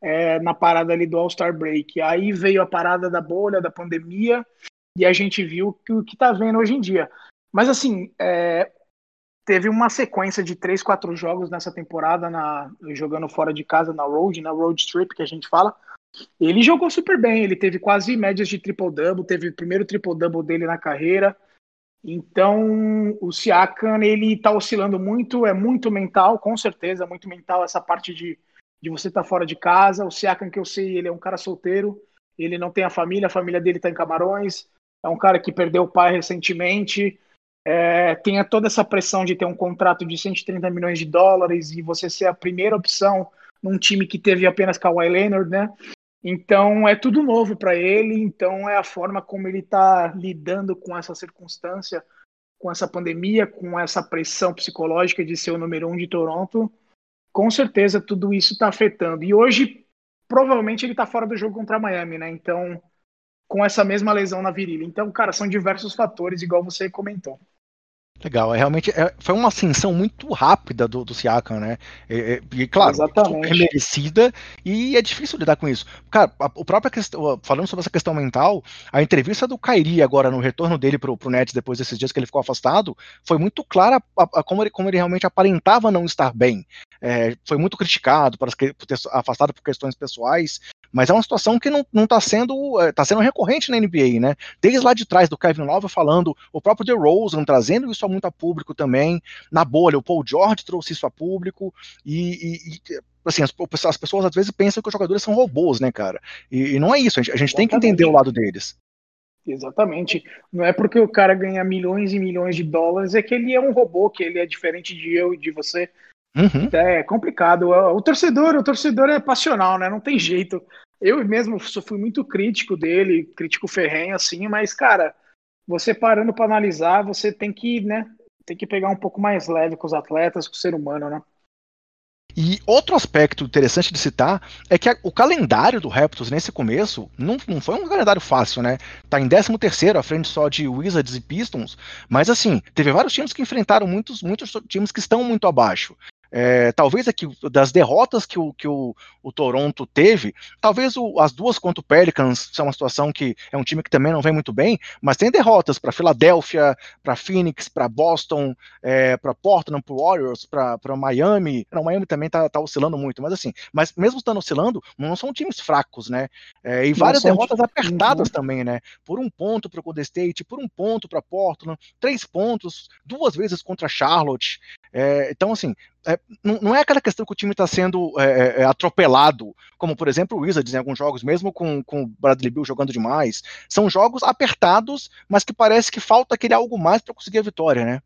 é, na parada ali do All-Star Break. Aí veio a parada da bolha, da pandemia, e a gente viu que, o que está vendo hoje em dia. Mas assim, é, teve uma sequência de três, quatro jogos nessa temporada, na, jogando fora de casa na road, na road trip que a gente fala. Ele jogou super bem, ele teve quase médias de triple-double, teve o primeiro triple-double dele na carreira. Então, o Siakam, ele tá oscilando muito, é muito mental, com certeza, muito mental essa parte de de você estar tá fora de casa. O Siakam, que eu sei, ele é um cara solteiro, ele não tem a família, a família dele está em Camarões, é um cara que perdeu o pai recentemente, é, tem toda essa pressão de ter um contrato de 130 milhões de dólares e você ser a primeira opção num time que teve apenas Kawhi Leonard, né? Então é tudo novo para ele, então é a forma como ele está lidando com essa circunstância, com essa pandemia, com essa pressão psicológica de ser o número um de Toronto com certeza tudo isso está afetando. E hoje, provavelmente, ele está fora do jogo contra Miami, né? Então, com essa mesma lesão na virilha. Então, cara, são diversos fatores, igual você comentou. Legal, é realmente é, foi uma ascensão muito rápida do, do Siakam, né? E, e claro, super merecida e é difícil lidar com isso. Cara, a, o próprio questão, falando sobre essa questão mental, a entrevista do Kairi agora no retorno dele pro, pro Nets depois desses dias que ele ficou afastado, foi muito clara a, a, como, ele, como ele realmente aparentava não estar bem. É, foi muito criticado por, por ter afastado por questões pessoais, mas é uma situação que não está sendo, é, tá sendo recorrente na NBA, né? Desde lá de trás do Kevin Love falando, o próprio DeRozan trazendo isso muito a público também, na bolha, o Paul George trouxe isso a público, e, e assim, as, as, pessoas às vezes pensam que os jogadores são robôs, né, cara? E, e não é isso, a gente, a gente tem que entender o lado deles. Exatamente. Não é porque o cara ganha milhões e milhões de dólares é que ele é um robô, que ele é diferente de eu e de você. Uhum. É complicado. O torcedor, o torcedor é passional, né? Não tem jeito. Eu mesmo fui muito crítico dele, crítico ferrenho, assim, mas, cara, você parando para analisar, você tem que, né, tem que pegar um pouco mais leve com os atletas, com o ser humano, né? E outro aspecto interessante de citar é que a, o calendário do Raptors nesse começo não, não foi um calendário fácil, né? Tá em 13 terceiro, à frente só de Wizards e Pistons, mas assim, teve vários times que enfrentaram muitos, muitos times que estão muito abaixo. É, talvez aqui das derrotas que o, que o, o Toronto teve, talvez o, as duas contra o Pelicans são uma situação que é um time que também não vem muito bem, mas tem derrotas para Filadélfia, para Phoenix, para Boston, é, para Portland, para Warriors, para Miami. Não, Miami também tá, tá, oscilando muito, mas assim, mas mesmo estando oscilando, não são times fracos, né? É, e várias derrotas apertadas também, né? Por um ponto para o Golden State, por um ponto para Portland, três pontos, duas vezes contra Charlotte. É, então, assim, é, não, não, é aquela questão que o time está sendo é, é, é, atropelado, como por exemplo o Wizards em alguns jogos, mesmo com, com o Bradley Bill jogando demais. São jogos apertados, mas que parece que falta aquele algo mais para conseguir a vitória, né?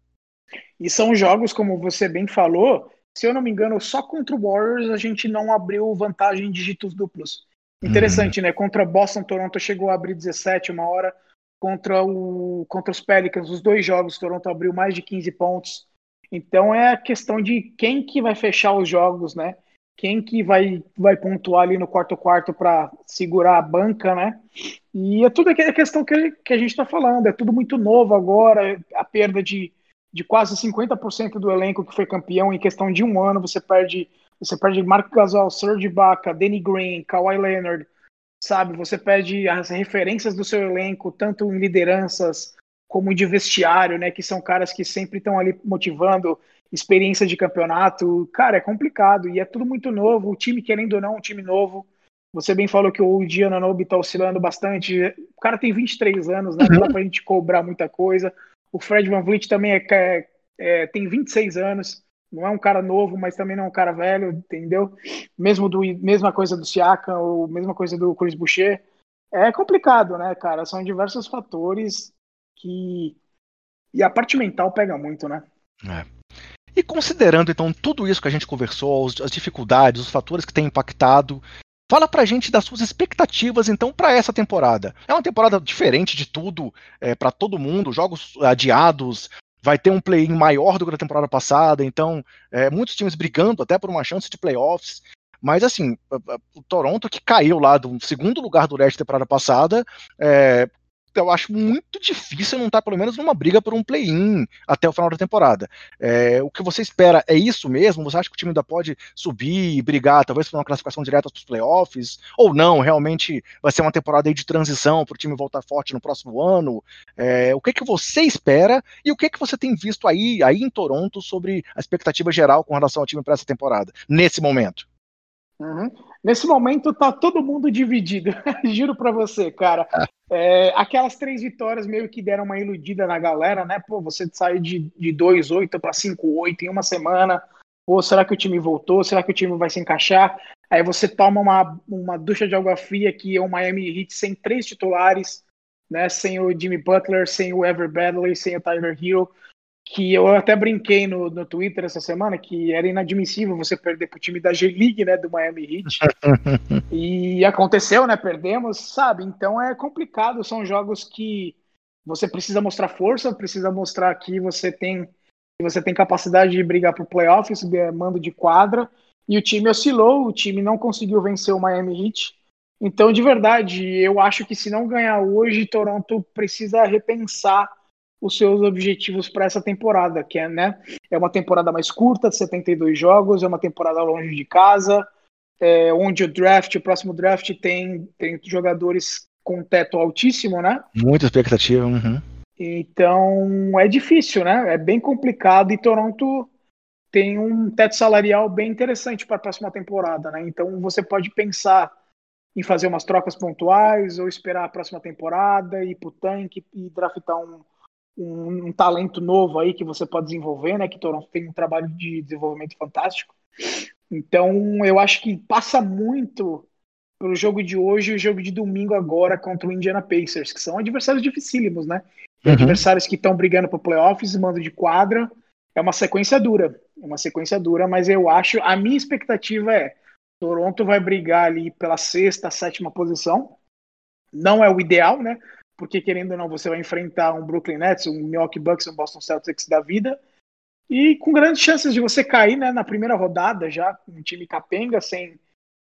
E são jogos, como você bem falou, se eu não me engano, só contra o Warriors a gente não abriu vantagem em dígitos duplos. Interessante, uhum. né? Contra Boston, Toronto chegou a abrir 17 uma hora. Contra, o, contra os Pelicans, os dois jogos, Toronto abriu mais de 15 pontos. Então é a questão de quem que vai fechar os jogos, né? Quem que vai, vai pontuar ali no quarto quarto para segurar a banca, né? E é tudo aquela questão que, que a gente está falando, é tudo muito novo agora, a perda de, de quase 50% do elenco que foi campeão em questão de um ano, você perde você perde Marco Gasol, Serge Ibaka, Danny Green, Kawhi Leonard, sabe? Você perde as referências do seu elenco, tanto em lideranças, como de vestiário, né? Que são caras que sempre estão ali motivando, experiência de campeonato. Cara, é complicado e é tudo muito novo. O time, querendo ou não, um time novo. Você bem falou que o Giananobi tá oscilando bastante. O cara tem 23 anos, né? Não dá pra gente cobrar muita coisa. O Fred Van Vliet também é, é, é, tem 26 anos. Não é um cara novo, mas também não é um cara velho, entendeu? Mesmo do, mesma coisa do Siakam, ou mesma coisa do Chris Boucher. É complicado, né, cara? São diversos fatores que. E a parte mental pega muito, né? É. E considerando então tudo isso que a gente conversou, as dificuldades, os fatores que têm impactado, fala pra gente das suas expectativas então para essa temporada. É uma temporada diferente de tudo é, para todo mundo, jogos adiados, vai ter um play-in maior do que a temporada passada, então é, muitos times brigando até por uma chance de playoffs. Mas assim, o Toronto que caiu lá do segundo lugar do leste temporada passada, é, eu acho muito difícil não estar pelo menos numa briga por um play-in até o final da temporada. É, o que você espera é isso mesmo? Você acha que o time ainda pode subir e brigar, talvez por uma classificação direta para os playoffs? Ou não? Realmente vai ser uma temporada de transição para o time voltar forte no próximo ano? É, o que, que você espera e o que, que você tem visto aí, aí em Toronto sobre a expectativa geral com relação ao time para essa temporada, nesse momento? Uhum. Nesse momento tá todo mundo dividido, juro para você, cara. É, aquelas três vitórias meio que deram uma iludida na galera, né? Pô, você saiu de, de 2-8 para 5-8 em uma semana. Pô, será que o time voltou? Será que o time vai se encaixar? Aí você toma uma, uma ducha de água fria que é o Miami Heat sem três titulares, né? Sem o Jimmy Butler, sem o Ever Bradley, sem o Tyler Hero que eu até brinquei no, no Twitter essa semana que era inadmissível você perder pro time da G-League, né, do Miami Heat. e aconteceu, né, perdemos, sabe? Então é complicado, são jogos que você precisa mostrar força, precisa mostrar que você tem que você tem capacidade de brigar por playoffs, mando de quadra, e o time oscilou, o time não conseguiu vencer o Miami Heat. Então, de verdade, eu acho que se não ganhar hoje, Toronto precisa repensar os seus objetivos para essa temporada, que é, né, é uma temporada mais curta, de 72 jogos, é uma temporada longe de casa, é, onde o draft, o próximo draft tem, tem jogadores com teto altíssimo, né? Muita expectativa. Uhum. Então é difícil, né? É bem complicado e Toronto tem um teto salarial bem interessante para a próxima temporada, né? Então você pode pensar em fazer umas trocas pontuais ou esperar a próxima temporada, ir para o tanque e draftar um, um, um, talento novo aí que você pode desenvolver, né? Que Toronto tem um trabalho de desenvolvimento fantástico. Então, eu acho que passa muito pelo jogo de hoje e o jogo de domingo agora contra o Indiana Pacers, que são adversários dificílimos, né? Uhum. Adversários que estão brigando para playoffs, mando de quadra. É uma sequência dura, é uma sequência dura, mas eu acho, a minha expectativa é Toronto vai brigar ali pela sexta, sétima posição. Não é o ideal, né? Porque querendo ou não, você vai enfrentar um Brooklyn Nets, um Milwaukee Bucks, um Boston Celtics da vida, e com grandes chances de você cair né, na primeira rodada já, um time capenga, sem,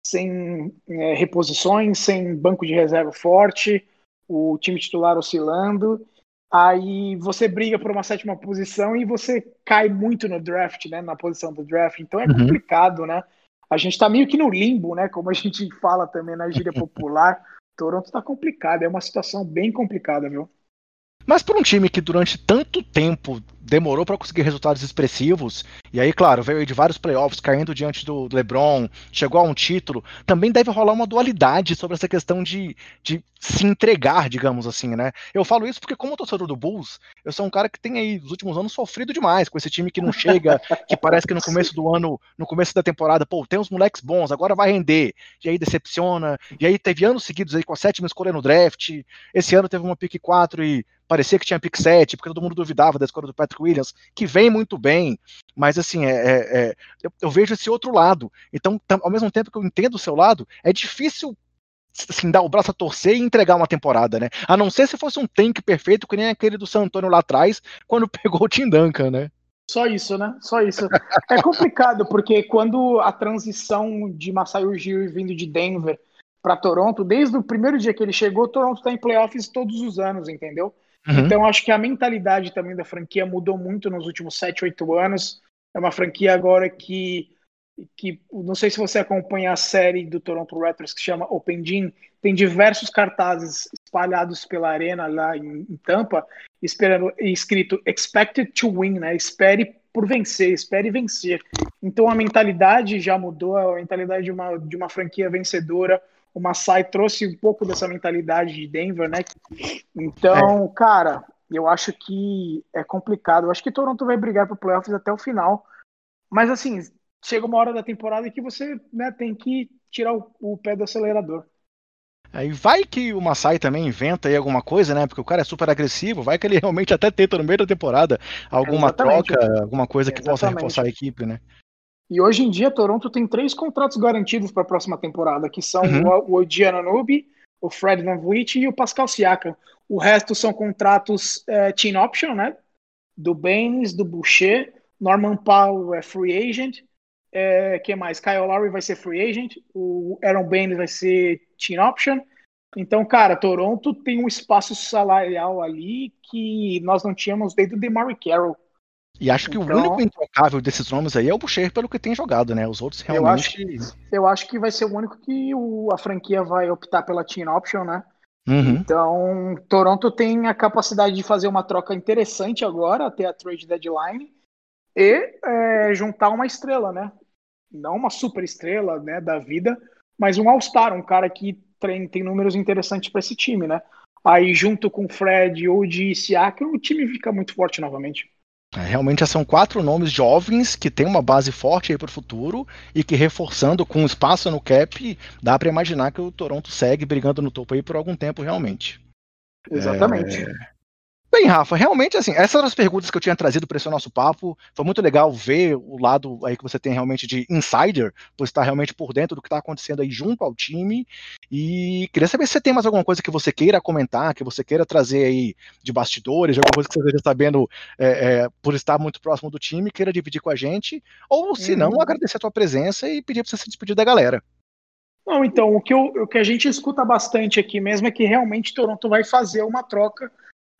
sem é, reposições, sem banco de reserva forte, o time titular oscilando. aí você briga por uma sétima posição e você cai muito no draft, né? Na posição do draft. Então é uhum. complicado, né? A gente tá meio que no limbo, né? Como a gente fala também na gíria popular. Toronto tá complicado, é uma situação bem complicada, viu? Mas para um time que durante tanto tempo demorou para conseguir resultados expressivos, e aí, claro, veio de vários playoffs caindo diante do LeBron, chegou a um título, também deve rolar uma dualidade sobre essa questão de, de se entregar, digamos assim, né? Eu falo isso porque, como torcedor do Bulls, eu sou um cara que tem aí, nos últimos anos, sofrido demais com esse time que não chega, que parece que no começo do ano, no começo da temporada, pô, tem uns moleques bons, agora vai render, e aí decepciona, e aí teve anos seguidos aí com a sétima escolha no draft, esse ano teve uma pick 4 e parecia que tinha pick 7, porque todo mundo duvidava da escolha do Patrick Williams, que vem muito bem, mas assim, é, é, é eu, eu, vejo esse outro lado. Então, ao mesmo tempo que eu entendo o seu lado, é difícil assim, dar o braço a torcer e entregar uma temporada, né? A não ser se fosse um tank perfeito, que nem aquele do San Antonio lá atrás, quando pegou o Tim Duncan, né? Só isso, né? Só isso. É complicado, porque quando a transição de Masai Ujiri vindo de Denver para Toronto, desde o primeiro dia que ele chegou, Toronto está em playoffs todos os anos, entendeu? Uhum. Então, acho que a mentalidade também da franquia mudou muito nos últimos 7, 8 anos. É uma franquia agora que, que não sei se você acompanha a série do Toronto Raptors que chama Open Gym, tem diversos cartazes espalhados pela arena lá em, em Tampa, esperando escrito Expected to Win, né? Espere por vencer, espere vencer. Então a mentalidade já mudou, a mentalidade de uma, de uma franquia vencedora o Masai trouxe um pouco dessa mentalidade de Denver, né? Então, é. cara, eu acho que é complicado. Eu acho que Toronto vai brigar para playoffs até o final. Mas assim, chega uma hora da temporada que você né, tem que tirar o, o pé do acelerador. Aí vai que o Masai também inventa aí alguma coisa, né? Porque o cara é super agressivo, vai que ele realmente até tenta no meio da temporada alguma Exatamente. troca, alguma coisa que Exatamente. possa reforçar a equipe, né? E hoje em dia, Toronto tem três contratos garantidos para a próxima temporada, que são uhum. o Odiana Nubi, o Fred Van Vliet e o Pascal Siakam. O resto são contratos é, team option, né? Do Baines, do Boucher, Norman Powell é free agent, é, que mais? Kyle Lowry vai ser free agent, o Aaron Baines vai ser team option. Então, cara, Toronto tem um espaço salarial ali que nós não tínhamos desde o DeMar Carroll. E acho que então, o único intocável desses nomes aí é o Boucher, pelo que tem jogado, né? Os outros realmente. Eu acho, eu acho que vai ser o único que o, a franquia vai optar pela team option, né? Uhum. Então, Toronto tem a capacidade de fazer uma troca interessante agora, até a trade deadline, e é, juntar uma estrela, né? Não uma super estrela né, da vida, mas um All-Star, um cara que tem, tem números interessantes para esse time, né? Aí, junto com Fred ou de Siakam, o time fica muito forte novamente. É, realmente são quatro nomes jovens que têm uma base forte aí para o futuro e que reforçando com espaço no cap, dá para imaginar que o Toronto segue brigando no topo aí por algum tempo realmente. Exatamente. É... Bem, Rafa, realmente, assim, essas eram as perguntas que eu tinha trazido para esse nosso papo. Foi muito legal ver o lado aí que você tem realmente de insider, por estar realmente por dentro do que está acontecendo aí junto ao time. E queria saber se você tem mais alguma coisa que você queira comentar, que você queira trazer aí de bastidores, alguma coisa que você esteja sabendo é, é, por estar muito próximo do time, queira dividir com a gente. Ou, se não, uhum. agradecer a tua presença e pedir para você se despedir da galera. Não, então, o que, eu, o que a gente escuta bastante aqui mesmo é que realmente Toronto vai fazer uma troca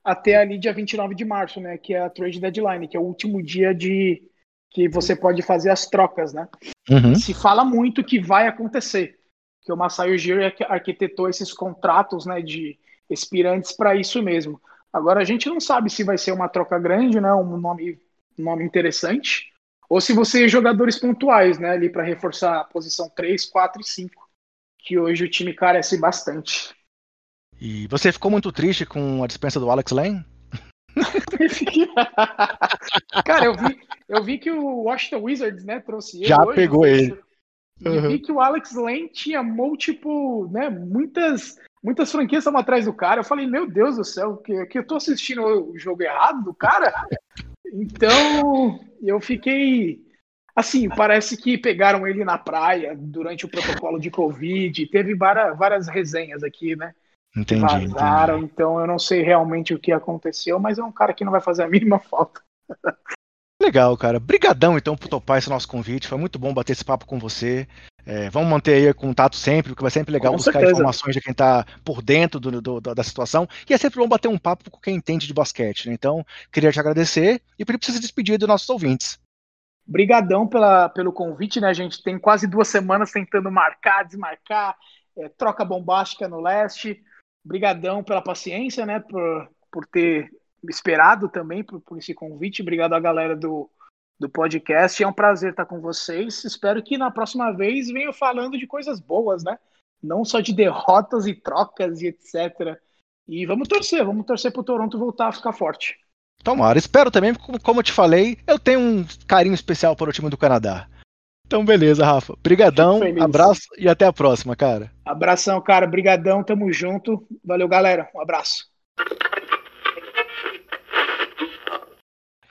até ali dia 29 de março, né, que é a trade deadline, que é o último dia de que você pode fazer as trocas, né? Uhum. Se fala muito que vai acontecer, que o Masai Ujiri arquitetou esses contratos, né, de expirantes para isso mesmo. Agora a gente não sabe se vai ser uma troca grande, né, um nome, um nome interessante, ou se você jogadores pontuais, né, ali para reforçar a posição 3, 4 e 5, que hoje o time carece bastante. E você ficou muito triste com a dispensa do Alex Lane? Cara, eu vi, eu vi que o Washington Wizards, né, trouxe ele. Já hoje, pegou ele. E uhum. vi que o Alex Lane tinha múltiplo, né, muitas, muitas franquias estavam atrás do cara. Eu falei, meu Deus do céu, que, que eu tô assistindo o jogo errado do cara? Então, eu fiquei. Assim, parece que pegaram ele na praia durante o protocolo de Covid. Teve várias, várias resenhas aqui, né? Entendi, vazaram, entendi. então eu não sei realmente o que aconteceu, mas é um cara que não vai fazer a mínima falta. Legal, cara. Brigadão então por topar esse nosso convite. Foi muito bom bater esse papo com você. É, vamos manter aí contato sempre, porque vai sempre legal Com buscar certeza. informações de quem está por dentro do, do- da situação. E é sempre bom bater um papo com quem entende de basquete. Né? Então, queria te agradecer e pedir para você se despedir dos nossos ouvintes. Brigadão pela, pelo convite, né? A gente tem quase duas semanas tentando marcar, desmarcar, é, troca bombástica no leste. Brigadão pela paciência, né? Por, por ter esperado também por, por esse convite. Obrigado à galera do, do podcast. É um prazer estar com vocês. Espero que na próxima vez venham falando de coisas boas, né? Não só de derrotas e trocas e etc. E vamos torcer, vamos torcer para o Toronto voltar a ficar forte. Tomara. Espero também, como eu te falei, eu tenho um carinho especial para o time do Canadá. Então, beleza, Rafa. Brigadão, abraço e até a próxima, cara. Abração, cara. Brigadão, tamo junto. Valeu, galera. Um abraço.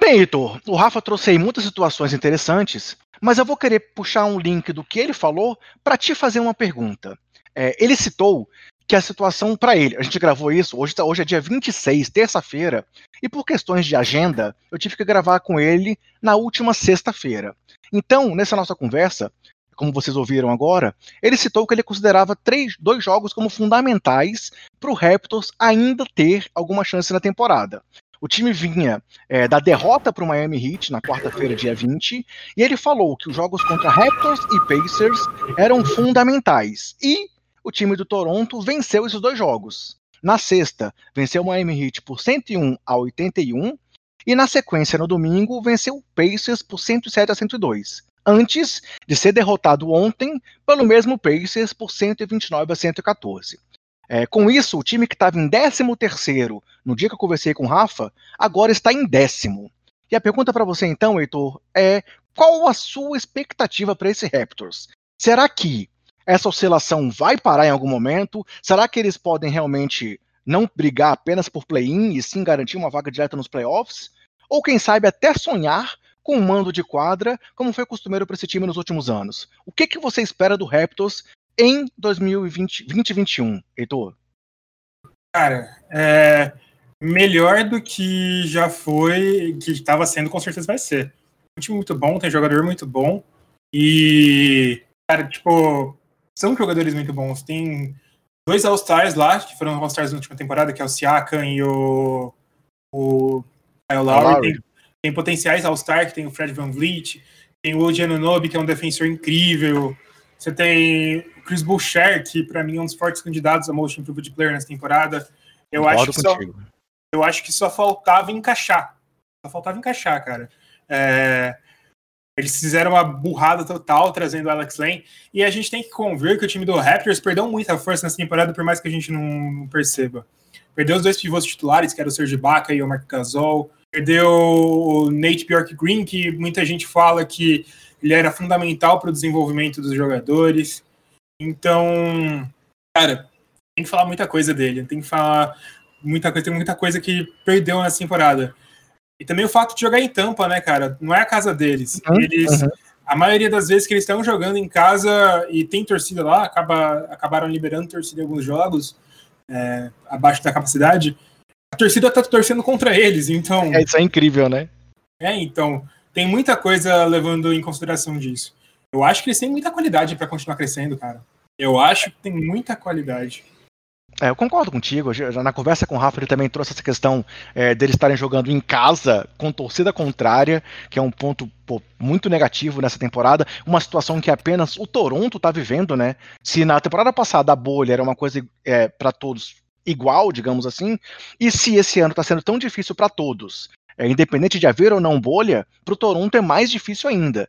Bem, Heitor, o Rafa trouxe aí muitas situações interessantes, mas eu vou querer puxar um link do que ele falou para te fazer uma pergunta. É, ele citou que a situação para ele, a gente gravou isso, hoje, tá- hoje é dia 26, terça-feira, e por questões de agenda, eu tive que gravar com ele na última sexta-feira. Então, nessa nossa conversa, como vocês ouviram agora, ele citou que ele considerava três, dois jogos como fundamentais para o Raptors ainda ter alguma chance na temporada. O time vinha é, da derrota para o Miami Heat na quarta-feira, dia 20, e ele falou que os jogos contra Raptors e Pacers eram fundamentais. E o time do Toronto venceu esses dois jogos. Na sexta, venceu o Miami Heat por 101 a 81, e na sequência, no domingo, venceu o Pacers por 107 a 102. Antes de ser derrotado ontem pelo mesmo Pacers por 129 a 114. É, com isso, o time que estava em 13º no dia que eu conversei com o Rafa, agora está em décimo. E a pergunta para você então, Heitor, é qual a sua expectativa para esse Raptors? Será que essa oscilação vai parar em algum momento? Será que eles podem realmente não brigar apenas por play-in e sim garantir uma vaga direta nos playoffs? Ou quem sabe até sonhar com um mando de quadra, como foi costumeiro para esse time nos últimos anos? O que, que você espera do Raptors em 2020, 2021, Heitor? Cara, é melhor do que já foi, que estava sendo, com certeza vai ser. Um time muito bom, tem jogador muito bom. E, cara, tipo, são jogadores muito bons. Tem dois All-Stars lá, que foram All-Stars na última temporada, que é o Siakam e o, o Kyle Lowry. Tem, tem potenciais All-Star, que tem o Fred Van Vliet, tem o Oji Anunoby, que é um defensor incrível. Você tem o Chris Boucher, que para mim é um dos fortes candidatos a Most Improved Player nessa temporada. Eu acho, que só, eu acho que só faltava encaixar. Só faltava encaixar, cara. É, eles fizeram uma burrada total trazendo o Alex Lane. E a gente tem que conver que o time do Raptors perdeu muita força nessa temporada, por mais que a gente não, perceba. Perdeu os dois pivôs titulares, que era o Serge Ibaka e o Mark Gasol. Perdeu o Nate Bjork Green, que muita gente fala que ele era fundamental para o desenvolvimento dos jogadores. Então, cara, tem que falar muita coisa dele. Tem que falar muita coisa, tem muita coisa que perdeu nessa temporada. E também o fato de jogar em Tampa, né, cara? Não é a casa deles. Uhum, eles, uhum. a maioria das vezes que eles estão jogando em casa e tem torcida lá, acaba, acabaram liberando torcida em alguns jogos é, abaixo da capacidade. A torcida tá torcendo contra eles, então. É, isso é incrível, né? É, então tem muita coisa levando em consideração disso. Eu acho que eles têm muita qualidade para continuar crescendo, cara. Eu acho que tem muita qualidade. É, eu concordo contigo. Na conversa com o Rafa, ele também trouxe essa questão é, deles estarem jogando em casa com torcida contrária, que é um ponto pô, muito negativo nessa temporada. Uma situação que apenas o Toronto está vivendo, né? Se na temporada passada a bolha era uma coisa é, para todos igual, digamos assim, e se esse ano está sendo tão difícil para todos, é, independente de haver ou não bolha, para o Toronto é mais difícil ainda.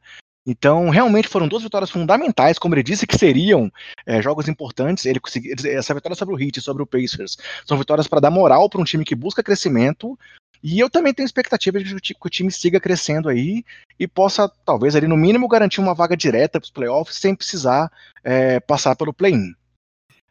Então, realmente foram duas vitórias fundamentais, como ele disse que seriam é, jogos importantes. Ele conseguiu essa vitória sobre o Heat sobre o Pacers são vitórias para dar moral para um time que busca crescimento. E eu também tenho expectativa de que o time siga crescendo aí e possa, talvez, ali no mínimo, garantir uma vaga direta para os playoffs sem precisar é, passar pelo play-in.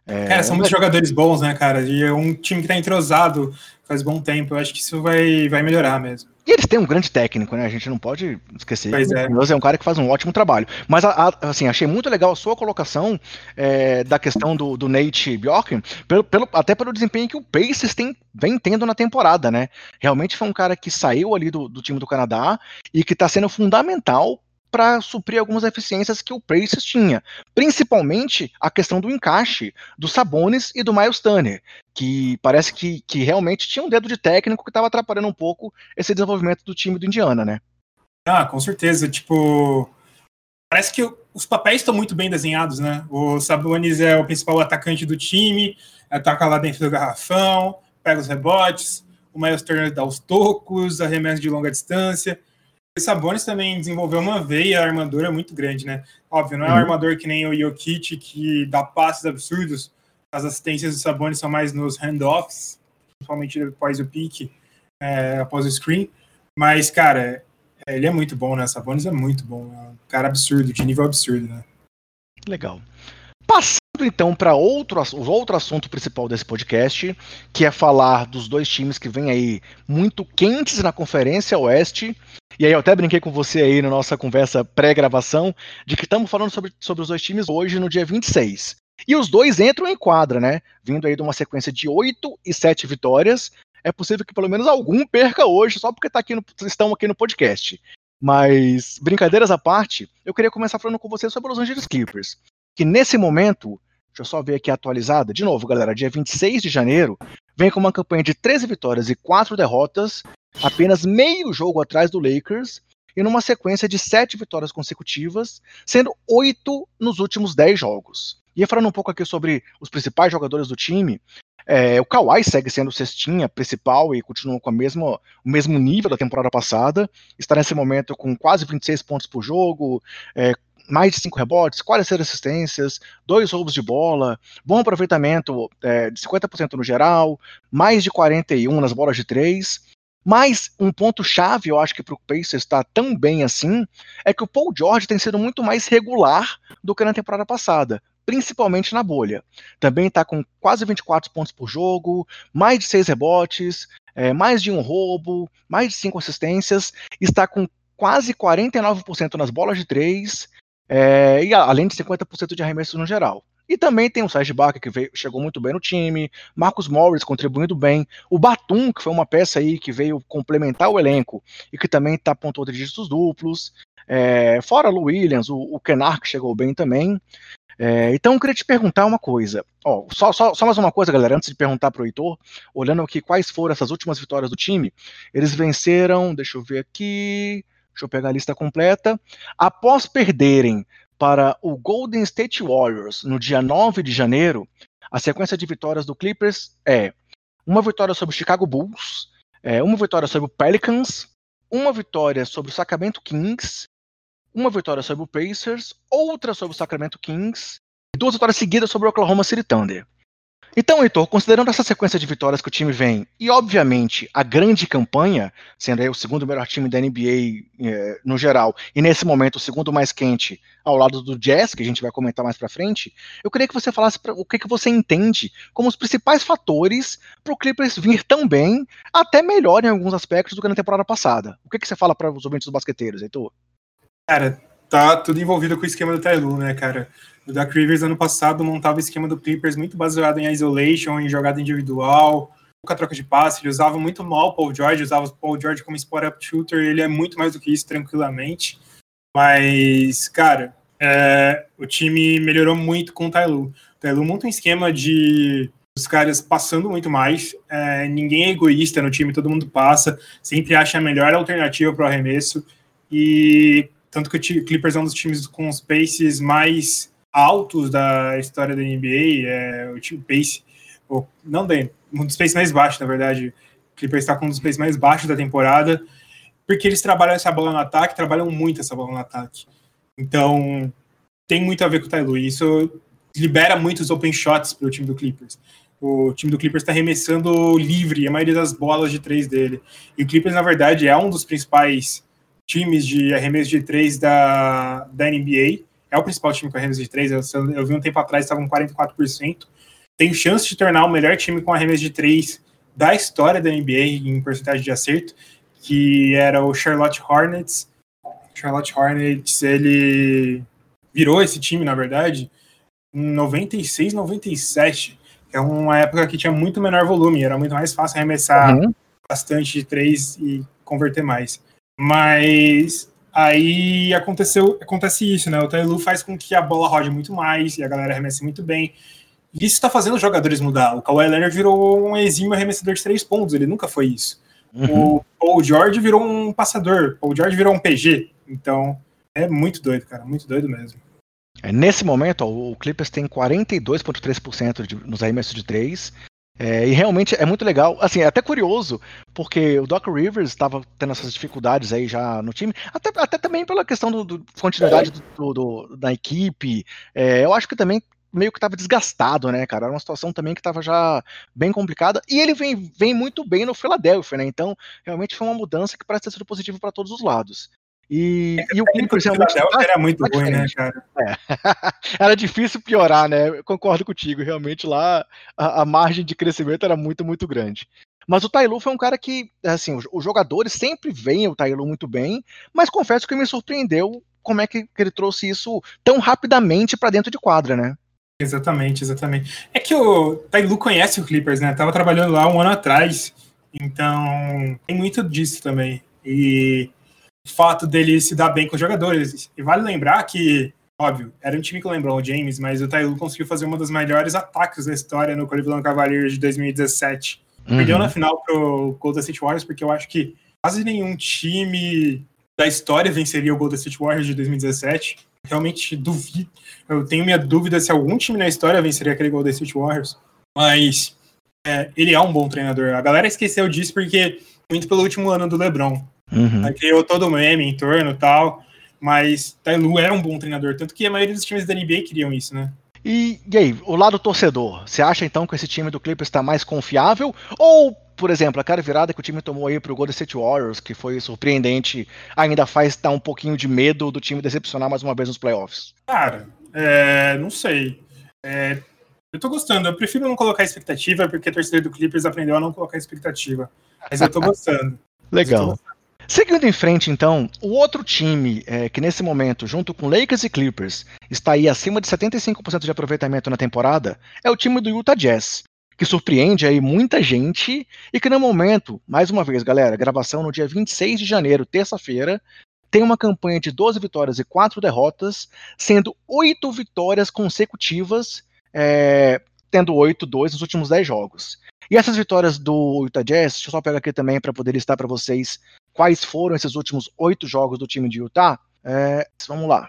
É, cara, são muitos jogadores bons, né, cara? E é um time que tá entrosado faz bom tempo. Eu acho que isso vai, vai melhorar mesmo. E eles têm um grande técnico, né? A gente não pode esquecer. Pois é. o é um cara que faz um ótimo trabalho. Mas, a, a, assim, achei muito legal a sua colocação é, da questão do, do Nate Bjork, pelo, pelo, até pelo desempenho que o Pacers tem, vem tendo na temporada, né? Realmente foi um cara que saiu ali do, do time do Canadá e que está sendo fundamental para suprir algumas eficiências que o Pacers tinha, principalmente a questão do encaixe do Sabonis e do Miles Turner, que parece que, que realmente tinha um dedo de técnico que estava atrapalhando um pouco esse desenvolvimento do time do Indiana, né? Ah, com certeza. Tipo, parece que os papéis estão muito bem desenhados, né? O Sabonis é o principal atacante do time, ataca lá dentro do garrafão, pega os rebotes, o Miles Turner dá os tocos, arremesso de longa distância. Sabonis também desenvolveu uma veia armadora muito grande, né? Óbvio, não é um uhum. armador que nem o Jokic, que dá passes absurdos. As assistências do Sabonis são mais nos handoffs, principalmente após o pique, é, após o screen. Mas, cara, ele é muito bom, né? Sabonis é muito bom. É um cara absurdo, de nível absurdo, né? Legal. Passando então para outro, o outro assunto principal desse podcast, que é falar dos dois times que vêm aí muito quentes na Conferência Oeste. E aí eu até brinquei com você aí na nossa conversa pré-gravação, de que estamos falando sobre, sobre os dois times hoje no dia 26. E os dois entram em quadra, né? Vindo aí de uma sequência de 8 e 7 vitórias. É possível que pelo menos algum perca hoje, só porque tá aqui no, estão aqui no podcast. Mas, brincadeiras à parte, eu queria começar falando com você sobre os Angeles Clippers que nesse momento, deixa eu só ver aqui atualizada, de novo, galera, dia 26 de janeiro, vem com uma campanha de 13 vitórias e 4 derrotas, apenas meio jogo atrás do Lakers, e numa sequência de 7 vitórias consecutivas, sendo 8 nos últimos 10 jogos. E falando um pouco aqui sobre os principais jogadores do time, é, o Kawhi segue sendo o cestinha principal e continua com a mesma, o mesmo nível da temporada passada. Está nesse momento com quase 26 pontos por jogo, é, mais de 5 rebotes, 46 assistências, dois roubos de bola, bom aproveitamento é, de 50% no geral, mais de 41 nas bolas de 3. Mas um ponto-chave, eu acho que para o Pacers estar tão bem assim, é que o Paul George tem sido muito mais regular do que na temporada passada, principalmente na bolha. Também está com quase 24 pontos por jogo, mais de 6 rebotes, é, mais de um roubo, mais de 5 assistências, está com quase 49% nas bolas de 3 é, e além de 50% de arremesso no geral. E também tem o Sérgio Baca, que veio, chegou muito bem no time, Marcos Morris contribuindo bem, o Batum, que foi uma peça aí que veio complementar o elenco e que também está pontuando dígitos duplos, é, fora o Williams, o, o Kenar, que chegou bem também. É, então eu queria te perguntar uma coisa. Ó, só, só, só, mais uma coisa, galera, antes de perguntar para o Heitor, olhando aqui quais foram essas últimas vitórias do time, eles venceram, deixa eu ver aqui. Deixa eu pegar a lista completa. Após perderem para o Golden State Warriors no dia 9 de janeiro, a sequência de vitórias do Clippers é uma vitória sobre o Chicago Bulls, é, uma vitória sobre o Pelicans, uma vitória sobre o Sacramento Kings, uma vitória sobre o Pacers, outra sobre o Sacramento Kings e duas vitórias seguidas sobre o Oklahoma City Thunder. Então, Heitor, considerando essa sequência de vitórias que o time vem, e obviamente a grande campanha, sendo aí o segundo melhor time da NBA eh, no geral, e nesse momento o segundo mais quente ao lado do Jazz, que a gente vai comentar mais pra frente, eu queria que você falasse pra, o que, que você entende como os principais fatores para o Clippers vir tão bem, até melhor em alguns aspectos do que na temporada passada. O que, que você fala para os ouvintes dos basqueteiros, Heitor? Cara, tá tudo envolvido com o esquema do Tailu, né, cara? O Doc Rivers, ano passado, montava o esquema do Clippers muito baseado em isolation, em jogada individual, pouca troca de passe. Ele usava muito mal o Paul George, usava o Paul George como spot-up shooter. Ele é muito mais do que isso, tranquilamente. Mas, cara, é, o time melhorou muito com o Tailu. O Tailu monta um esquema de os caras passando muito mais. É, ninguém é egoísta no time, todo mundo passa, sempre acha a melhor alternativa para o arremesso. E tanto que o Clippers é um dos times com os paces mais altos da história da NBA, é, o time pace, ou, não bem, um dos paces mais baixos, na verdade. O Clippers está com um dos paces mais baixos da temporada, porque eles trabalham essa bola no ataque, trabalham muito essa bola no ataque. Então, tem muito a ver com o Tyloo. Isso libera muitos open shots para o time do Clippers. O time do Clippers está arremessando livre a maioria das bolas de três dele. E o Clippers, na verdade, é um dos principais times de arremesso de três da, da NBA é o principal time com arremesso de três. Eu, eu vi um tempo atrás, estava com 44%. Tem chance de tornar o melhor time com arremesso de três da história da NBA em porcentagem de acerto, que era o Charlotte Hornets. Charlotte Hornets, ele virou esse time, na verdade, em 96, 97, que é uma época que tinha muito menor volume, era muito mais fácil arremessar uhum. bastante de três e converter mais. Mas Aí aconteceu, acontece isso, né? O Tailu faz com que a bola rode muito mais e a galera arremesse muito bem. E isso está fazendo os jogadores mudar. O Kawhi Leonard virou um exímio arremessador de três pontos, ele nunca foi isso. Uhum. O Paul George virou um passador, o George virou um PG. Então, é muito doido, cara, muito doido mesmo. É, nesse momento, ó, o Clippers tem 42,3% nos arremessos de três é, e realmente é muito legal, assim, é até curioso, porque o Doc Rivers estava tendo essas dificuldades aí já no time, até, até também pela questão do, do continuidade do, do, da equipe. É, eu acho que também meio que estava desgastado, né, cara? Era uma situação também que estava já bem complicada. E ele vem, vem muito bem no Philadelphia, né? Então, realmente foi uma mudança que parece ter sido positiva para todos os lados. E, é, e o Clippers realmente. Era muito ruim, né, cara? É. era difícil piorar, né? Eu concordo contigo. Realmente lá a, a, margem de crescimento era muito, muito grande. Mas o Tailu foi um cara que, assim, os, os jogadores sempre veem o Tailu muito bem, mas confesso que me surpreendeu como é que, que ele trouxe isso tão rapidamente para dentro de quadra, né? Exatamente, exatamente. É que o Tailu conhece o Clippers, né? Tava trabalhando lá um ano atrás, então tem muito disso também. E fato dele se dar bem com os jogadores. E vale lembrar que, óbvio, era um time que lembrou o James, mas o Tailu conseguiu fazer uma dos melhores ataques da história no Cleveland Cavaliers de 2017. Uhum. Perdeu na final pro Golden State Warriors, porque eu acho que quase nenhum time da história venceria o Golden State Warriors de 2017. Realmente duvido. Eu tenho minha dúvida se algum time na história venceria aquele Golden State Warriors. Mas é, ele é um bom treinador. A galera esqueceu disso porque muito pelo último ano do LeBron. Uhum. Aí criou todo o meme em torno e tal. Mas Tailu era um bom treinador, tanto que a maioria dos times da NBA queriam isso, né? E, e aí, o lado torcedor, você acha então que esse time do Clippers está mais confiável? Ou, por exemplo, a cara virada que o time tomou aí pro Golden State Warriors, que foi surpreendente, ainda faz dar um pouquinho de medo do time decepcionar mais uma vez nos playoffs? Cara, é, não sei. É, eu tô gostando, eu prefiro não colocar expectativa, porque a torcida do Clippers aprendeu a não colocar expectativa. Mas eu tô gostando. Legal. Eu tô gostando. Seguindo em frente, então, o outro time é, que nesse momento, junto com Lakers e Clippers, está aí acima de 75% de aproveitamento na temporada, é o time do Utah Jazz, que surpreende aí muita gente e que no momento, mais uma vez, galera, gravação no dia 26 de janeiro, terça-feira, tem uma campanha de 12 vitórias e 4 derrotas, sendo 8 vitórias consecutivas, é, tendo 8-2 nos últimos 10 jogos. E essas vitórias do Utah Jazz, deixa eu só pegar aqui também para poder listar para vocês quais foram esses últimos oito jogos do time de Utah. É, vamos lá.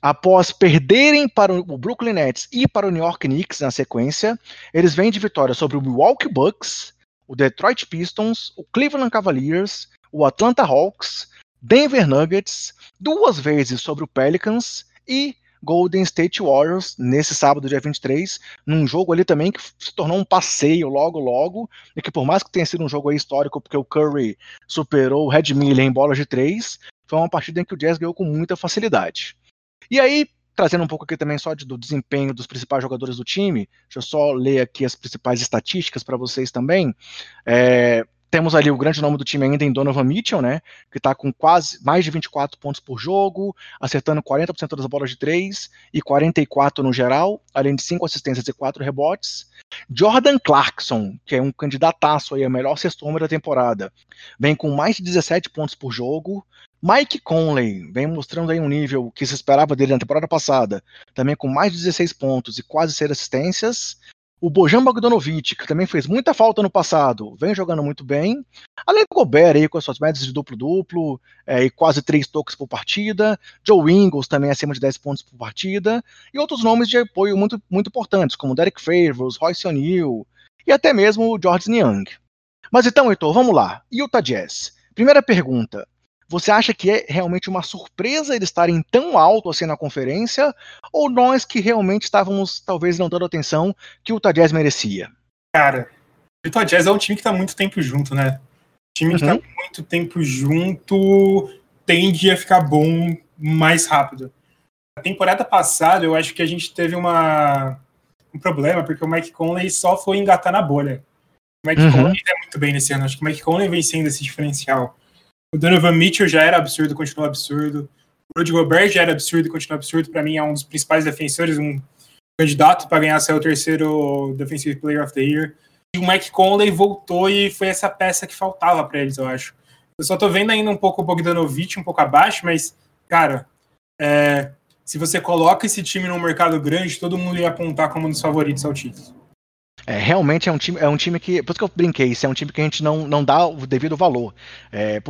Após perderem para o Brooklyn Nets e para o New York Knicks na sequência, eles vêm de vitória sobre o Milwaukee Bucks, o Detroit Pistons, o Cleveland Cavaliers, o Atlanta Hawks, Denver Nuggets, duas vezes sobre o Pelicans e Golden State Warriors nesse sábado, dia 23, num jogo ali também que se tornou um passeio logo, logo, e que por mais que tenha sido um jogo histórico, porque o Curry superou o Red Miller em bolas de três, foi uma partida em que o Jazz ganhou com muita facilidade. E aí, trazendo um pouco aqui também só de, do desempenho dos principais jogadores do time, deixa eu só ler aqui as principais estatísticas para vocês também. É, temos ali o grande nome do time ainda em Donovan Mitchell, né? Que está com quase mais de 24 pontos por jogo, acertando 40% das bolas de 3 e 44 no geral, além de 5 assistências e 4 rebotes. Jordan Clarkson, que é um candidataço aí a melhor sexto homem da temporada, vem com mais de 17 pontos por jogo. Mike Conley vem mostrando aí um nível que se esperava dele na temporada passada, também com mais de 16 pontos e quase 6 assistências. O Bojan Bogdanovic, que também fez muita falta no passado, vem jogando muito bem. Além do Gobert aí com as suas médias de duplo-duplo é, e quase três toques por partida. Joe Ingles também acima de 10 pontos por partida. E outros nomes de apoio muito, muito importantes, como Derek Favors, Royce O'Neal e até mesmo o George Niang. Mas então, Heitor, vamos lá. Utah Jazz. Primeira pergunta. Você acha que é realmente uma surpresa eles estarem tão alto assim na conferência? Ou nós que realmente estávamos talvez não dando atenção que o Utah Jazz merecia? Cara, o Utah Jazz é um time que está muito tempo junto, né? O time que está uhum. muito tempo junto tende a ficar bom mais rápido. A temporada passada, eu acho que a gente teve uma, um problema, porque o Mike Conley só foi engatar na bolha. O Mike uhum. Conley é muito bem nesse ano. Acho que o Mike Conley vem sendo esse diferencial. O Donovan Mitchell já era absurdo, continua absurdo. O Rudy Gobert já era absurdo continua absurdo. Para mim, é um dos principais defensores, um candidato para ganhar seu terceiro Defensive Player of the Year. E o Mike Conley voltou e foi essa peça que faltava para eles, eu acho. Eu só tô vendo ainda um pouco o Bogdanovich, um pouco abaixo, mas, cara, é, se você coloca esse time num mercado grande, todo mundo ia apontar como um dos favoritos ao título. É, realmente é um time, é um time que. Por isso que eu brinquei, isso é um time que a gente não, não dá o devido valor. É,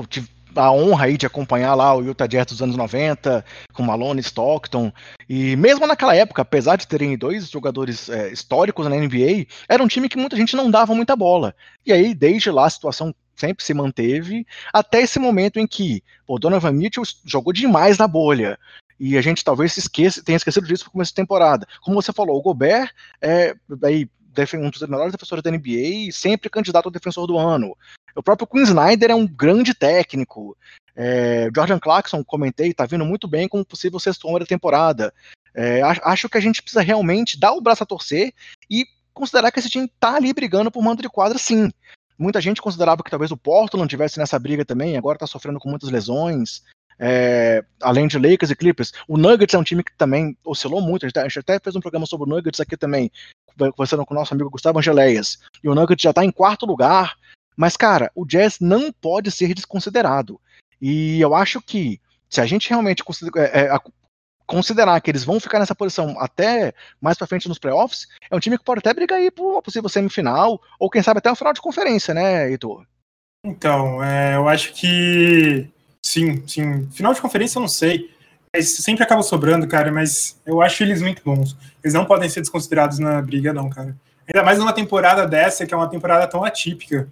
a honra aí de acompanhar lá o Utah Jazz dos anos 90, com Malone Stockton. E mesmo naquela época, apesar de terem dois jogadores é, históricos na NBA, era um time que muita gente não dava muita bola. E aí, desde lá, a situação sempre se manteve, até esse momento em que o Donovan Mitchell jogou demais na bolha. E a gente talvez esqueça, tenha esquecido disso no começo da temporada. Como você falou, o Gobert é aí, um dos melhores defensores da NBA, sempre candidato ao defensor do ano. O próprio Quinn Snyder é um grande técnico. É, Jordan Clarkson, comentei, está vindo muito bem como possível sexto homem da temporada. É, acho que a gente precisa realmente dar o braço a torcer e considerar que esse time está ali brigando por mando de quadra, sim. Muita gente considerava que talvez o Porto não tivesse nessa briga também, agora está sofrendo com muitas lesões. É, além de Lakers e Clippers, o Nuggets é um time que também oscilou muito. A gente até fez um programa sobre o Nuggets aqui também, conversando com o nosso amigo Gustavo Angeléias. E o Nuggets já está em quarto lugar, mas, cara, o jazz não pode ser desconsiderado. E eu acho que se a gente realmente é, é, considerar que eles vão ficar nessa posição até mais para frente nos playoffs, é um time que pode até brigar aí por uma possível semifinal, ou quem sabe até uma final de conferência, né, Heitor? Então, é, eu acho que sim, sim. Final de conferência eu não sei. Mas sempre acaba sobrando, cara, mas eu acho eles muito bons. Eles não podem ser desconsiderados na briga, não, cara. Ainda mais numa temporada dessa, que é uma temporada tão atípica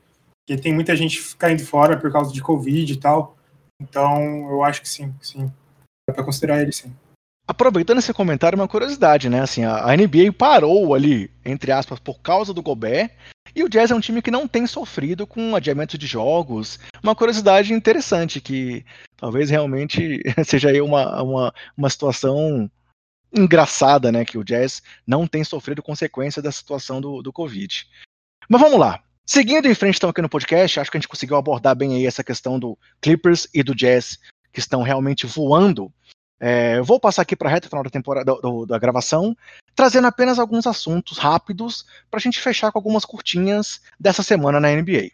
porque tem muita gente caindo fora por causa de Covid e tal. Então, eu acho que sim, sim. Dá para considerar ele, sim. Aproveitando esse comentário, uma curiosidade, né? Assim, a NBA parou ali, entre aspas, por causa do Gobert, e o Jazz é um time que não tem sofrido com adiamento de jogos. Uma curiosidade interessante, que talvez realmente seja aí uma, uma, uma situação engraçada, né? Que o Jazz não tem sofrido consequência da situação do, do Covid. Mas vamos lá. Seguindo em frente, então, aqui no podcast, acho que a gente conseguiu abordar bem aí essa questão do Clippers e do Jazz, que estão realmente voando. É, vou passar aqui para a reta final da temporada do, da gravação, trazendo apenas alguns assuntos rápidos para a gente fechar com algumas curtinhas dessa semana na NBA.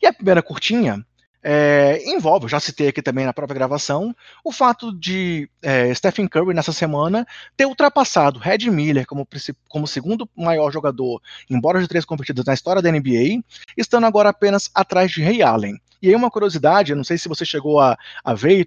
E a primeira curtinha é, envolve, já citei aqui também na própria gravação, o fato de é, Stephen Curry nessa semana ter ultrapassado Red Miller como, como segundo maior jogador em bolas de três competidas na história da NBA, estando agora apenas atrás de Ray Allen. E aí uma curiosidade, não sei se você chegou a, a ver,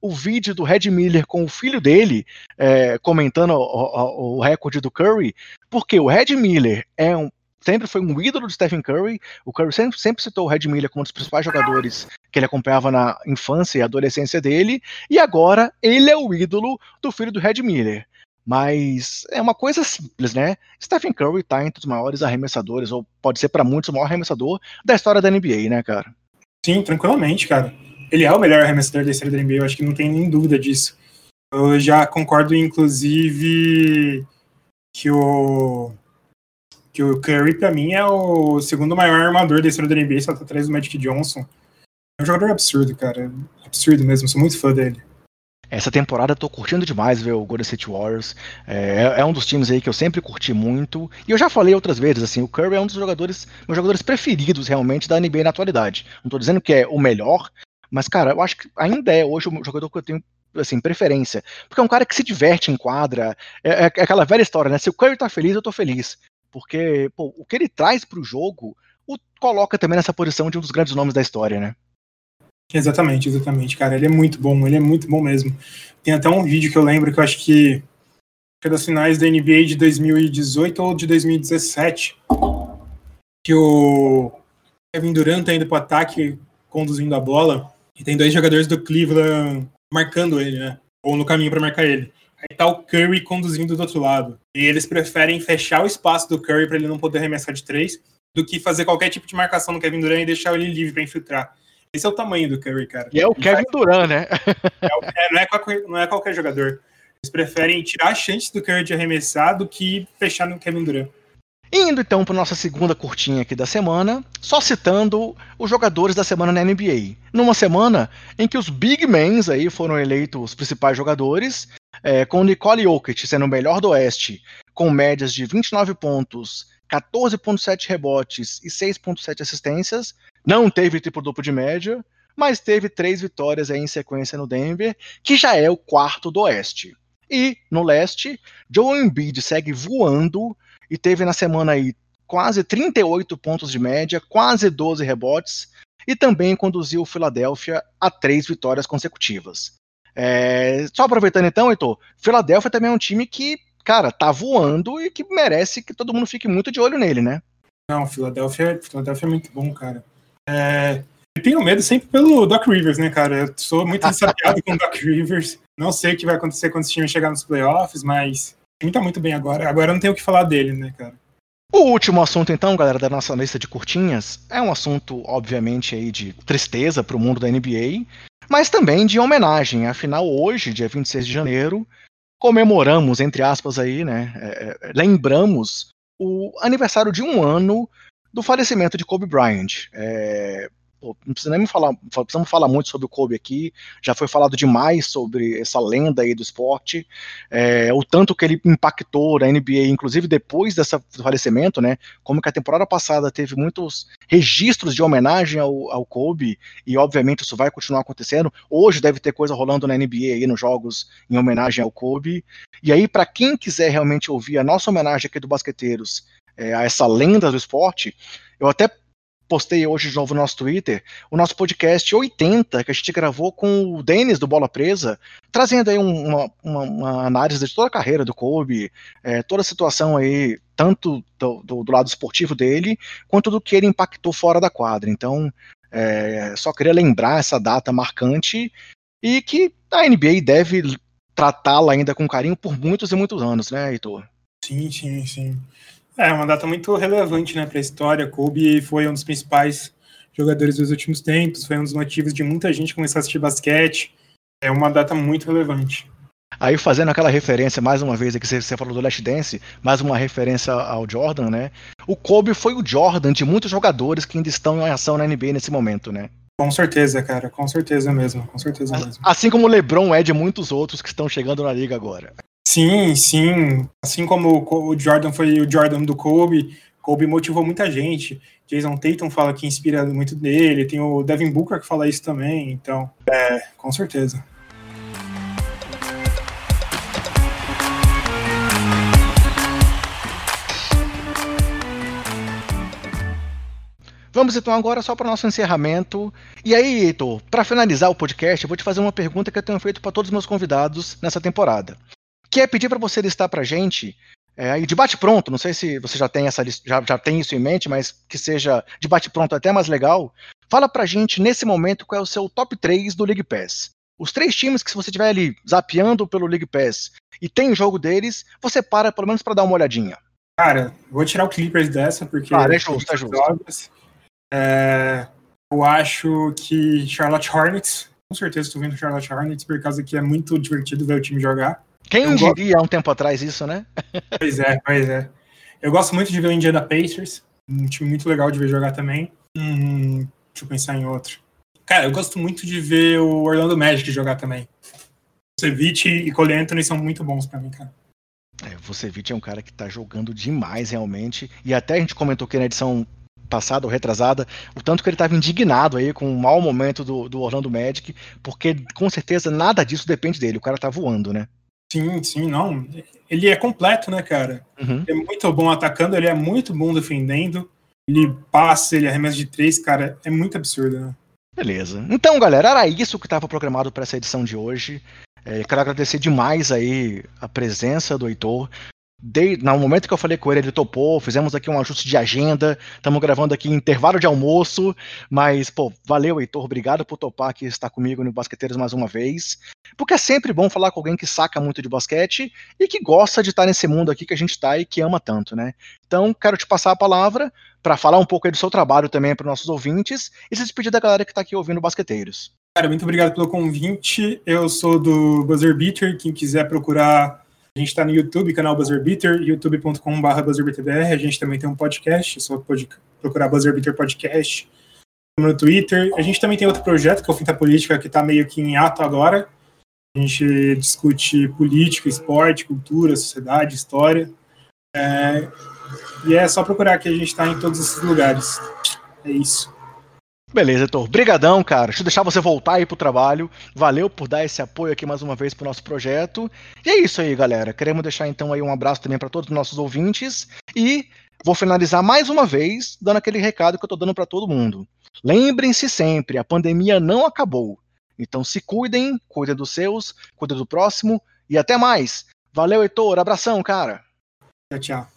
o vídeo do Red Miller com o filho dele é, comentando o, o, o recorde do Curry, porque o Red Miller é um sempre foi um ídolo de Stephen Curry. O Curry sempre, sempre citou o Red Miller como um dos principais jogadores que ele acompanhava na infância e adolescência dele. E agora ele é o ídolo do filho do Red Miller. Mas é uma coisa simples, né? Stephen Curry está entre os maiores arremessadores, ou pode ser para muitos o maior arremessador da história da NBA, né, cara? Sim, tranquilamente, cara. Ele é o melhor arremessador da história da NBA, eu acho que não tem nem dúvida disso. Eu já concordo, inclusive, que o que o Curry, para mim, é o segundo maior armador da história da NBA, só tá atrás do Magic Johnson. É um jogador absurdo, cara. Absurdo mesmo, sou muito fã dele. Essa temporada eu tô curtindo demais ver o Golden State Warriors. É, é, um dos times aí que eu sempre curti muito. E eu já falei outras vezes, assim, o Curry é um dos jogadores, meus jogadores preferidos realmente da NBA na atualidade. Não tô dizendo que é o melhor, mas, cara, eu acho que ainda é hoje o jogador que eu tenho assim, preferência. Porque é um cara que se diverte em quadra. É, é, é aquela velha história, né? Se o Curry tá feliz, eu tô feliz porque pô, o que ele traz para o jogo o coloca também nessa posição de um dos grandes nomes da história, né? Exatamente, exatamente, cara. Ele é muito bom, ele é muito bom mesmo. Tem até um vídeo que eu lembro que eu acho que é das finais da NBA de 2018 ou de 2017, que o Kevin Durant tá indo pro ataque conduzindo a bola e tem dois jogadores do Cleveland marcando ele, né? Ou no caminho para marcar ele. Aí tá o Curry conduzindo do outro lado. E eles preferem fechar o espaço do Curry para ele não poder arremessar de três, do que fazer qualquer tipo de marcação no Kevin Durant e deixar ele livre para infiltrar. Esse é o tamanho do Curry, cara. E é o Kevin Durant, né? É, é, não, é qualquer, não é qualquer jogador. Eles preferem tirar a chance do Curry de arremessar do que fechar no Kevin Durant. Indo então para nossa segunda curtinha aqui da semana, só citando os jogadores da semana na NBA. Numa semana em que os big men aí foram eleitos os principais jogadores, é, com Nicole Jokic sendo o melhor do Oeste, com médias de 29 pontos, 14,7 rebotes e 6,7 assistências. Não teve triplo-duplo de média, mas teve três vitórias em sequência no Denver, que já é o quarto do Oeste. E no leste, Joe Embiid segue voando e teve na semana aí quase 38 pontos de média, quase 12 rebotes e também conduziu o Philadelphia a três vitórias consecutivas. É, só aproveitando então, Heitor, Philadelphia também é um time que, cara, tá voando e que merece que todo mundo fique muito de olho nele, né? Não, Philadelphia, Philadelphia é muito bom, cara. É, eu tenho medo sempre pelo Doc Rivers, né, cara? Eu sou muito desafiado com o Doc Rivers. Não sei o que vai acontecer quando esse time chegar nos playoffs, mas time tá muito bem agora. Agora não tenho o que falar dele, né, cara? O último assunto, então, galera, da nossa lista de curtinhas, é um assunto, obviamente, aí de tristeza para o mundo da NBA, mas também de homenagem. Afinal, hoje, dia 26 de janeiro, comemoramos, entre aspas, aí, né? É, é, lembramos o aniversário de um ano do falecimento de Kobe Bryant. É, pô, não precisa nem falar, precisamos falar muito sobre o Kobe aqui, já foi falado demais sobre essa lenda aí do esporte, é, o tanto que ele impactou na NBA, inclusive depois desse falecimento, né, como que a temporada passada teve muitos registros de homenagem ao, ao Kobe, e obviamente isso vai continuar acontecendo, hoje deve ter coisa rolando na NBA aí nos jogos em homenagem ao Kobe, e aí para quem quiser realmente ouvir a nossa homenagem aqui do Basqueteiros, é, a essa lenda do esporte, eu até postei hoje de novo no nosso Twitter, o nosso podcast 80, que a gente gravou com o Denis do Bola Presa, trazendo aí uma, uma, uma análise de toda a carreira do Kobe, é, toda a situação aí, tanto do, do, do, lado esportivo dele, quanto do que ele impactou fora da quadra. Então, é, só queria lembrar essa data marcante e que a NBA deve tratá-la ainda com carinho por muitos e muitos anos, né, Heitor? Sim, sim, sim. É uma data muito relevante né, para a história. Kobe foi um dos principais jogadores dos últimos tempos, foi um dos motivos de muita gente começar a assistir basquete. É uma data muito relevante. Aí fazendo aquela referência, mais uma vez, aqui você falou do Last Dance, mais uma referência ao Jordan, né? O Kobe foi o Jordan de muitos jogadores que ainda estão em ação na NBA nesse momento, né? Com certeza, cara, com certeza mesmo, com certeza mesmo. Assim como o LeBron é de muitos outros que estão chegando na liga agora. Sim, sim. Assim como o Jordan foi o Jordan do Kobe, Kobe motivou muita gente. Jason Tatum fala que inspira muito dele, tem o Devin Booker que fala isso também, então, é, com certeza. Vamos então agora só para o nosso encerramento. E aí, Heitor, para finalizar o podcast, eu vou te fazer uma pergunta que eu tenho feito para todos os meus convidados nessa temporada que é pedir para você listar para gente é, de bate pronto, não sei se você já tem essa já, já tem isso em mente, mas que seja de bate pronto até mais legal. Fala pra gente nesse momento qual é o seu top 3 do League Pass. Os três times que se você estiver ali zapeando pelo League Pass e tem jogo deles, você para pelo menos para dar uma olhadinha. Cara, vou tirar o Clippers dessa porque ah, é justo, é justo. É, eu acho que Charlotte Hornets, com certeza estou vendo Charlotte Hornets por causa que é muito divertido ver o time jogar. Quem eu diria há um tempo atrás isso, né? Pois é, pois é. Eu gosto muito de ver o Indiana Pacers, um time muito legal de ver jogar também. Hum, deixa eu pensar em outro. Cara, eu gosto muito de ver o Orlando Magic jogar também. Vucevic e Cole Anthony são muito bons para mim, cara. É, Vucevic é um cara que tá jogando demais realmente. E até a gente comentou aqui na edição passada ou retrasada, o tanto que ele estava indignado aí com o mau momento do, do Orlando Magic, porque com certeza nada disso depende dele. O cara tá voando, né? Sim, sim, não. Ele é completo, né, cara? Uhum. é muito bom atacando, ele é muito bom defendendo. Ele passa, ele arremessa de três, cara, é muito absurdo, né? Beleza. Então, galera, era isso que estava programado para essa edição de hoje. É, quero agradecer demais aí a presença do Heitor no momento que eu falei com ele, ele topou, fizemos aqui um ajuste de agenda, estamos gravando aqui intervalo de almoço, mas, pô, valeu, Heitor, obrigado por topar aqui estar comigo no Basqueteiros mais uma vez, porque é sempre bom falar com alguém que saca muito de basquete e que gosta de estar nesse mundo aqui que a gente está e que ama tanto, né? Então, quero te passar a palavra para falar um pouco do seu trabalho também para os nossos ouvintes e se despedir da galera que está aqui ouvindo Basqueteiros. Cara, muito obrigado pelo convite. Eu sou do Buzzer Beater. Quem quiser procurar A gente está no YouTube, canal BuzzerBeater, youtube.com.br BuzzerBeaterBR. A gente também tem um podcast, só pode procurar BuzzerBeater Podcast. No Twitter. A gente também tem outro projeto, que é o Finta Política, que está meio que em ato agora. A gente discute política, esporte, cultura, sociedade, história. É... E é só procurar que a gente está em todos esses lugares. É isso. Beleza, Heitor. Brigadão, cara. Deixa eu deixar você voltar aí pro trabalho. Valeu por dar esse apoio aqui mais uma vez pro nosso projeto. E é isso aí, galera. Queremos deixar então aí um abraço também para todos os nossos ouvintes e vou finalizar mais uma vez dando aquele recado que eu tô dando para todo mundo. Lembrem-se sempre, a pandemia não acabou. Então se cuidem, cuidem dos seus, cuidem do próximo e até mais. Valeu, Heitor. Abração, cara. Tchau, tchau.